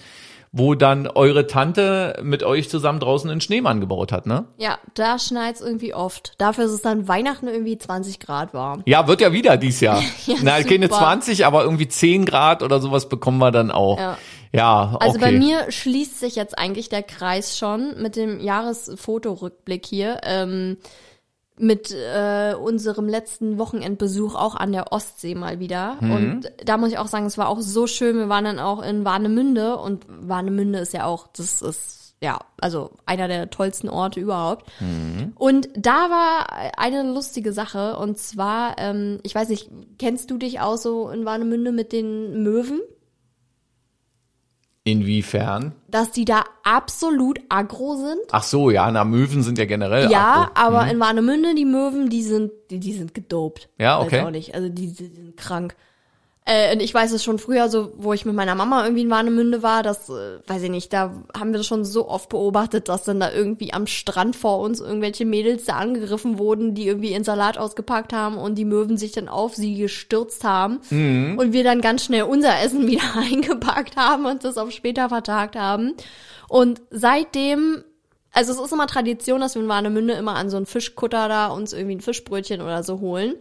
wo dann eure Tante mit euch zusammen draußen einen Schneemann gebaut hat, ne? Ja, da schneit's irgendwie oft. Dafür ist es dann Weihnachten irgendwie 20 Grad warm. Ja, wird ja wieder dies Jahr. Ja, Na, keine super. 20, aber irgendwie 10 Grad oder sowas bekommen wir dann auch. Ja. Ja, okay. Also bei mir schließt sich jetzt eigentlich der Kreis schon mit dem Jahresfotorückblick hier. Ähm, mit äh, unserem letzten Wochenendbesuch auch an der Ostsee mal wieder. Und da muss ich auch sagen, es war auch so schön. Wir waren dann auch in Warnemünde und Warnemünde ist ja auch, das ist ja, also einer der tollsten Orte überhaupt. Und da war eine lustige Sache und zwar, ähm, ich weiß nicht, kennst du dich auch so in Warnemünde mit den Möwen? Inwiefern? Dass die da absolut aggro sind? Ach so, ja, na, Möwen sind ja generell Ja, aggro. aber in Warnemünde, die Möwen, die sind, die, die sind gedopt. Ja, Weiß okay. auch nicht. Also die, die sind krank. Äh, und ich weiß es schon früher, so, wo ich mit meiner Mama irgendwie in Warnemünde war, das, äh, weiß ich nicht, da haben wir das schon so oft beobachtet, dass dann da irgendwie am Strand vor uns irgendwelche Mädels da angegriffen wurden, die irgendwie ihren Salat ausgepackt haben und die Möwen sich dann auf sie gestürzt haben Mhm. und wir dann ganz schnell unser Essen wieder eingepackt haben und das auf später vertagt haben. Und seitdem also es ist immer Tradition, dass wir in Warnemünde immer an so einen Fischkutter da uns irgendwie ein Fischbrötchen oder so holen.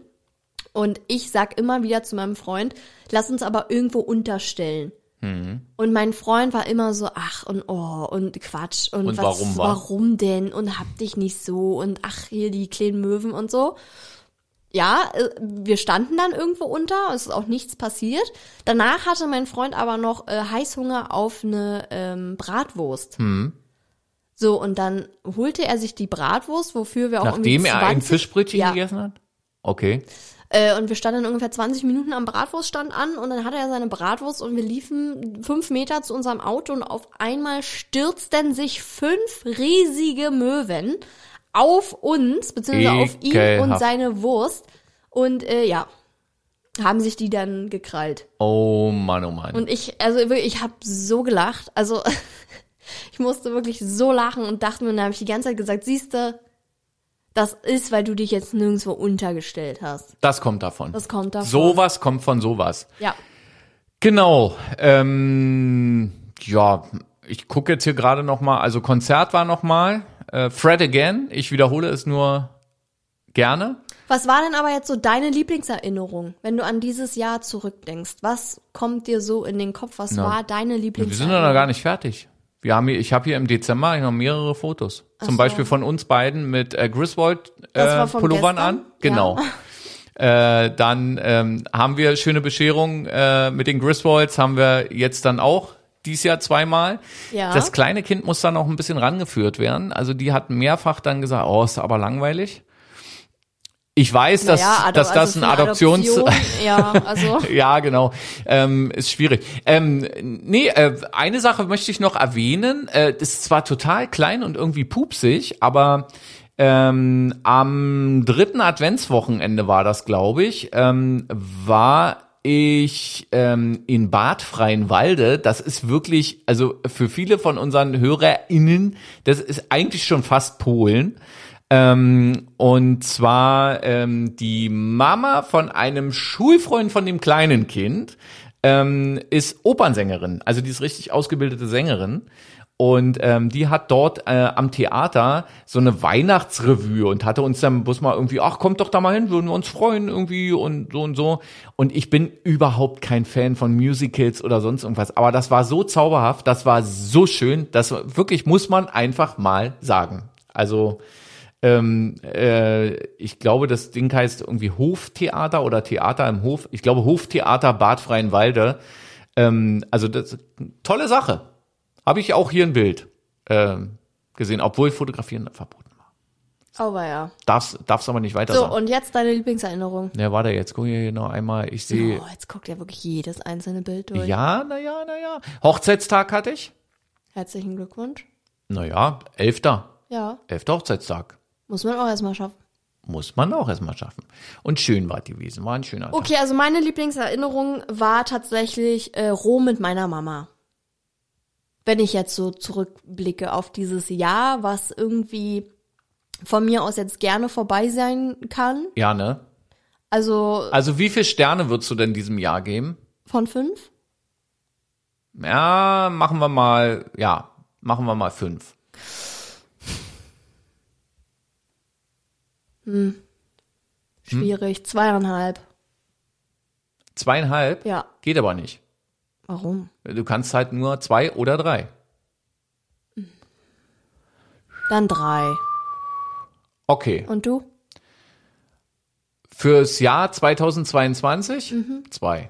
Und ich sag immer wieder zu meinem Freund, lass uns aber irgendwo unterstellen. Mhm. Und mein Freund war immer so, ach und oh und Quatsch und, Und was, warum war? warum denn und hab dich nicht so und ach hier die kleinen Möwen und so. Ja, äh, wir standen dann irgendwo unter, es ist auch nichts passiert. Danach hatte mein Freund aber noch äh, Heißhunger auf eine ähm, Bratwurst. Hm. So, und dann holte er sich die Bratwurst, wofür wir auch Nachdem er ein 20 Fischbrötchen ja, gegessen hat? Okay. Äh, und wir standen ungefähr 20 Minuten am Bratwurststand an und dann hatte er seine Bratwurst und wir liefen fünf Meter zu unserem Auto und auf einmal stürzten sich fünf riesige Möwen auf uns, beziehungsweise auf ihn und seine Wurst. Und äh, ja, haben sich die dann gekrallt. Oh Mann, oh Mann. Und ich, also wirklich, ich habe so gelacht. Also ich musste wirklich so lachen und dachte mir, und dann habe ich die ganze Zeit gesagt, siehste, das ist, weil du dich jetzt nirgendwo untergestellt hast. das kommt davon. Das kommt davon. Sowas kommt von sowas. Ja. Genau. Ähm, ja, ich gucke jetzt hier gerade noch mal. Also Konzert war noch mal. Äh, Fred Again. Ich wiederhole es nur gerne. Was war denn aber jetzt so deine Lieblingserinnerung, wenn du an dieses Jahr zurückdenkst? Was kommt dir so in den Kopf? Was Na, war deine Wir Lieblingserinnerung? sind ja noch gar nicht fertig. Wir haben hier, ich habe hier im Dezember noch mehrere Fotos. Zum so. Beispiel von uns beiden mit äh, Griswold äh, Pullovern gestern? an. Genau. Äh, dann ähm, haben wir schöne Bescherung äh, mit den Griswolds, haben wir jetzt dann auch dies Jahr zweimal. Ja. Das kleine Kind muss dann noch ein bisschen rangeführt werden. Also die hat mehrfach dann gesagt, oh, ist aber langweilig. Ich weiß, dass, Naja, dass das also ein Adoptions... Adoption, ja, also ja, genau. Ähm, ist schwierig. Ähm, nee, äh, eine Sache möchte ich noch erwähnen. Äh, das ist zwar total klein und irgendwie pupsig, aber ähm, am dritten Adventswochenende war das, glaube ich, ähm, war ich ähm, in Bad Freienwalde. Das ist wirklich, also für viele von unseren HörerInnen, das ist eigentlich schon fast Polen. Ähm, und zwar ähm, die Mama von einem Schulfreund von dem kleinen Kind ähm, ist Opernsängerin, also die ist richtig ausgebildete Sängerin. Und ähm, die hat dort äh, am Theater so eine Weihnachtsrevue und hatte uns dann bloß mal irgendwie, ach, kommt doch da mal hin, würden wir uns freuen irgendwie und so und so. Und ich bin überhaupt kein Fan von Musicals oder sonst irgendwas. Aber das war so zauberhaft, das war so schön, das wirklich muss man einfach mal sagen. Also ähm, äh, ich glaube, das Ding heißt irgendwie Hoftheater oder Theater im Hof. Ich glaube Hoftheater Bad Freienwalde. Ähm, also das tolle Sache. Habe ich auch hier ein Bild ähm, gesehen, obwohl Fotografieren verboten war. aber ja. Darf's, darf's aber nicht weiter So, sagen. und jetzt deine Lieblingserinnerung. Ja, warte, jetzt guck ich hier noch einmal. Ich sehe. Oh, jetzt guckt er wirklich jedes einzelne Bild durch. Ja, naja, naja. Hochzeitstag hatte ich. Herzlichen Glückwunsch. Naja, elfter. Ja, Elfter Hochzeitstag. Muss man auch erstmal schaffen. Muss man auch erstmal schaffen. Und schön war die gewesen. War ein schöner Tag. Okay, also meine Lieblingserinnerung war tatsächlich äh, Rom mit meiner Mama. Wenn ich jetzt so zurückblicke auf dieses Jahr, was irgendwie von mir aus jetzt gerne vorbei sein kann. Ja, ne? Also Also wie viele Sterne würdest du denn diesem Jahr geben? von fünf? Ja, machen wir mal, ja, machen wir mal fünf. Schwierig. Zweieinhalb. Zweieinhalb? Ja. Geht aber nicht. Warum? Du kannst halt nur zwei oder drei. Dann drei. Okay. Und du? Fürs Jahr 2022 zwei.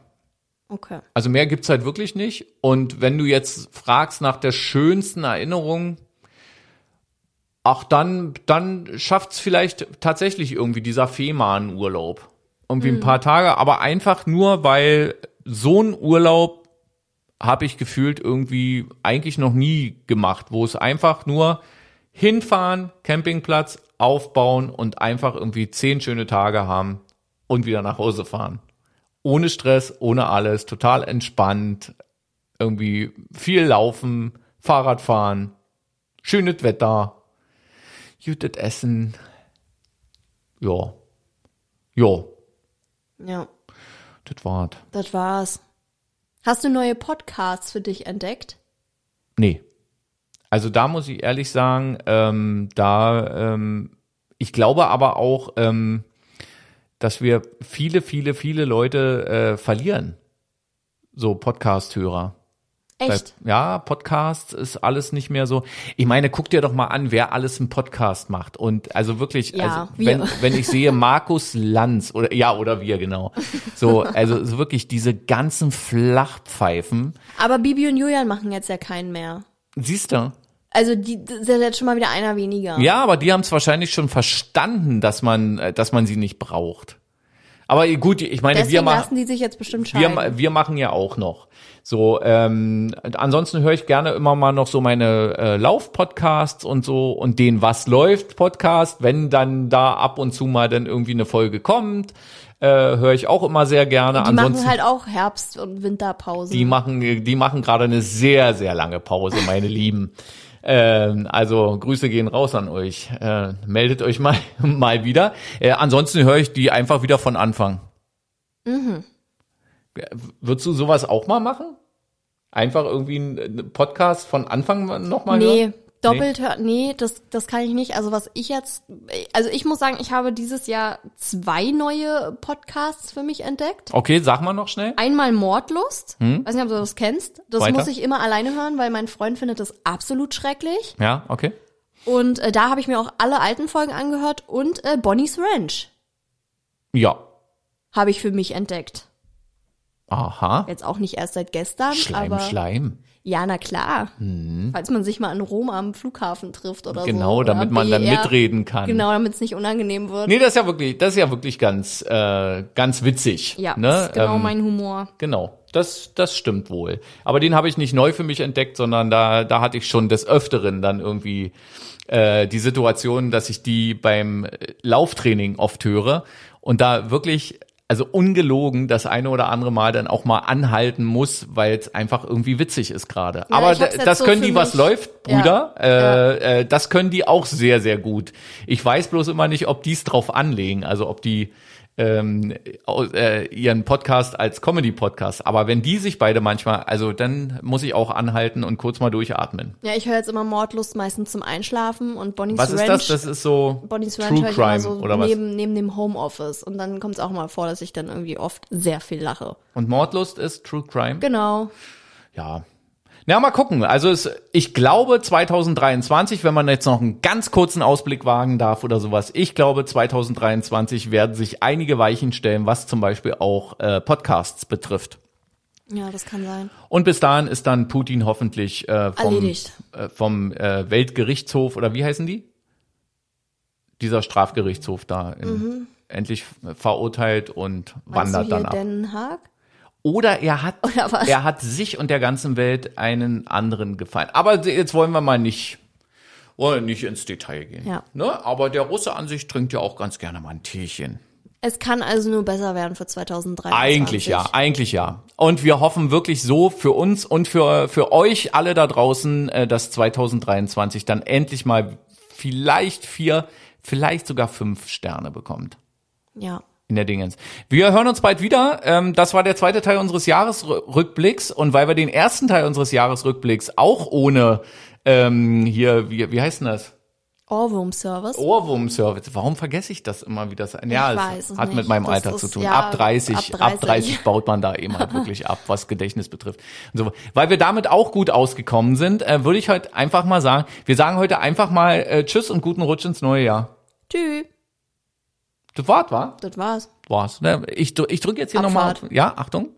Okay. Also mehr gibt's halt wirklich nicht. Und wenn du jetzt fragst nach der schönsten Erinnerung, ach dann, dann schafft's vielleicht tatsächlich irgendwie dieser Fehmarn-Urlaub. Irgendwie ein paar Tage, aber einfach nur, weil so ein Urlaub habe ich gefühlt irgendwie eigentlich noch nie gemacht, wo es einfach nur hinfahren, Campingplatz aufbauen und einfach irgendwie zehn schöne Tage haben und wieder nach Hause fahren. Ohne Stress, ohne alles, total entspannt, irgendwie viel laufen, Fahrrad fahren, schönes Wetter, gutes Essen. Ja. Ja, Ja, das war's. das war's. Hast du neue Podcasts für dich entdeckt? Nee. Also da muss ich ehrlich sagen, ähm, da, ähm, ich glaube aber auch, ähm, dass wir viele, viele, viele Leute äh, verlieren. So Podcast-Hörer. Echt? Ja, Podcast ist alles nicht mehr so. Ich meine, guck dir doch mal an, wer alles einen Podcast macht. Und also wirklich, Ja, also wenn, wenn ich sehe Markus Lanz oder ja, oder wir, genau. So, also so wirklich diese ganzen Flachpfeifen. Aber Bibi und Julian machen jetzt ja keinen mehr. Siehst du? Also die das ist ja jetzt schon mal wieder einer weniger. Ja, aber die haben es wahrscheinlich schon verstanden, dass man, dass man sie nicht braucht. Aber gut, ich meine, wir Deswegen machen. lassen die sich jetzt bestimmt Wir, scheiden. wir machen ja auch noch. So, ähm, ansonsten höre ich gerne immer mal noch so meine äh, Lauf-Podcasts und so und den Was läuft Podcast, wenn dann da ab und zu mal dann irgendwie eine Folge kommt, äh, höre ich auch immer sehr gerne. die ansonsten machen halt auch Herbst- und Winterpause. die machen, die machen gerade eine sehr, sehr lange Pause, meine Lieben. Ähm, also Grüße gehen raus an euch. Äh, meldet euch mal, mal wieder. Äh, ansonsten höre ich die einfach wieder von Anfang. Mhm. Würdest du sowas auch mal machen? Einfach irgendwie einen Podcast von Anfang nochmal nee, hören? Doppelt hör, nee, das, das kann ich nicht. Also was ich jetzt, also ich muss sagen, ich habe dieses Jahr zwei neue Podcasts für mich entdeckt. Okay, sag mal noch schnell. Einmal Mordlust. Weiß nicht, ob du das kennst. Das Weiter. muss ich immer alleine hören, weil mein Freund findet das absolut schrecklich. Ja, okay. Und äh, da habe ich mir auch alle alten Folgen angehört und äh, Bonnie's Ranch Ja. habe ich für mich entdeckt. Aha. Jetzt auch nicht erst seit gestern, Schleim, aber Schleim. Ja, na klar. Falls man sich mal in Rom am Flughafen trifft oder so. Genau, damit man dann mitreden kann. Genau, damit es nicht unangenehm wird. Nee, das ist ja wirklich, das ist ja wirklich ganz, äh, ganz witzig. ja, ne? das ist genau Ähm, mein Humor. Genau, das, das stimmt wohl. Aber den habe ich nicht neu für mich entdeckt, sondern da, da hatte ich schon des Öfteren dann irgendwie äh, die Situation, dass ich die beim äh, Lauftraining oft höre und da wirklich, also ungelogen, das eine oder andere Mal dann auch mal anhalten muss, weil es einfach irgendwie witzig ist gerade. Ja, Aber das so können die, was läuft, Brüder, Äh, äh, das können die auch sehr, sehr gut. Ich weiß bloß immer nicht, ob die es drauf anlegen, also ob die ähm, äh, ihren Podcast als Comedy-Podcast. Aber wenn die sich beide manchmal, also dann muss ich auch anhalten und kurz mal durchatmen. Ja, ich höre jetzt immer Mordlust meistens zum Einschlafen und Bonnie's Was ist Ranch. das? Das ist so Bonnie's Ranch True immer Crime so oder was? neben, neben dem Homeoffice. Und dann kommt es auch mal vor, dass ich dann irgendwie oft sehr viel lache. Und Mordlust ist True Crime? Genau. Ja. Na, mal gucken. Also es, ich glaube 2023, wenn man jetzt noch einen ganz kurzen Ausblick wagen darf oder sowas, ich glaube 2023 werden sich einige Weichen stellen, was zum Beispiel auch äh, Podcasts betrifft. Ja, das kann sein. Und bis dahin ist dann Putin hoffentlich äh, vom, Erledigt. äh, vom äh, Weltgerichtshof oder wie heißen die? Dieser Strafgerichtshof da in, endlich verurteilt und Mhm. Meinst wandert du hier dann ab. Den Haag? Oder er hat, Oder er hat sich und der ganzen Welt einen anderen gefallen. Aber jetzt wollen wir mal nicht, wollen nicht ins Detail gehen. Ja. Ne? Aber der Russe an sich trinkt ja auch ganz gerne mal ein Teechen. Es kann also nur besser werden für 2023. Eigentlich ja, eigentlich ja. Und wir hoffen wirklich so für uns und für, für euch alle da draußen, äh, dass 2023 dann endlich mal vielleicht vier, vielleicht sogar fünf Sterne bekommt. Ja. In der Dingens. Wir hören uns bald wieder. Ähm, das war der zweite Teil unseres Jahresrückblicks und weil wir den ersten Teil unseres Jahresrückblicks auch ohne ähm, hier, wie, wie heißt denn das? Ohrwurm-Service. Ohrwurm-Service. Warum vergesse ich das immer wieder? Ja, es hat nicht. mit meinem Das Alter ist- zu tun. ja, ab, 30, ab ab 30. 30, baut man da eben halt wirklich ab, was Gedächtnis betrifft. So. Weil wir damit auch gut ausgekommen sind, äh, würde ich heute einfach mal sagen, wir sagen heute einfach mal äh, Tschüss und guten Rutsch ins neue Jahr. Tschüss. Das Wort war? Das war's. War's. Ne? Ich, drück- ich drücke jetzt hier nochmal. Ja, Achtung.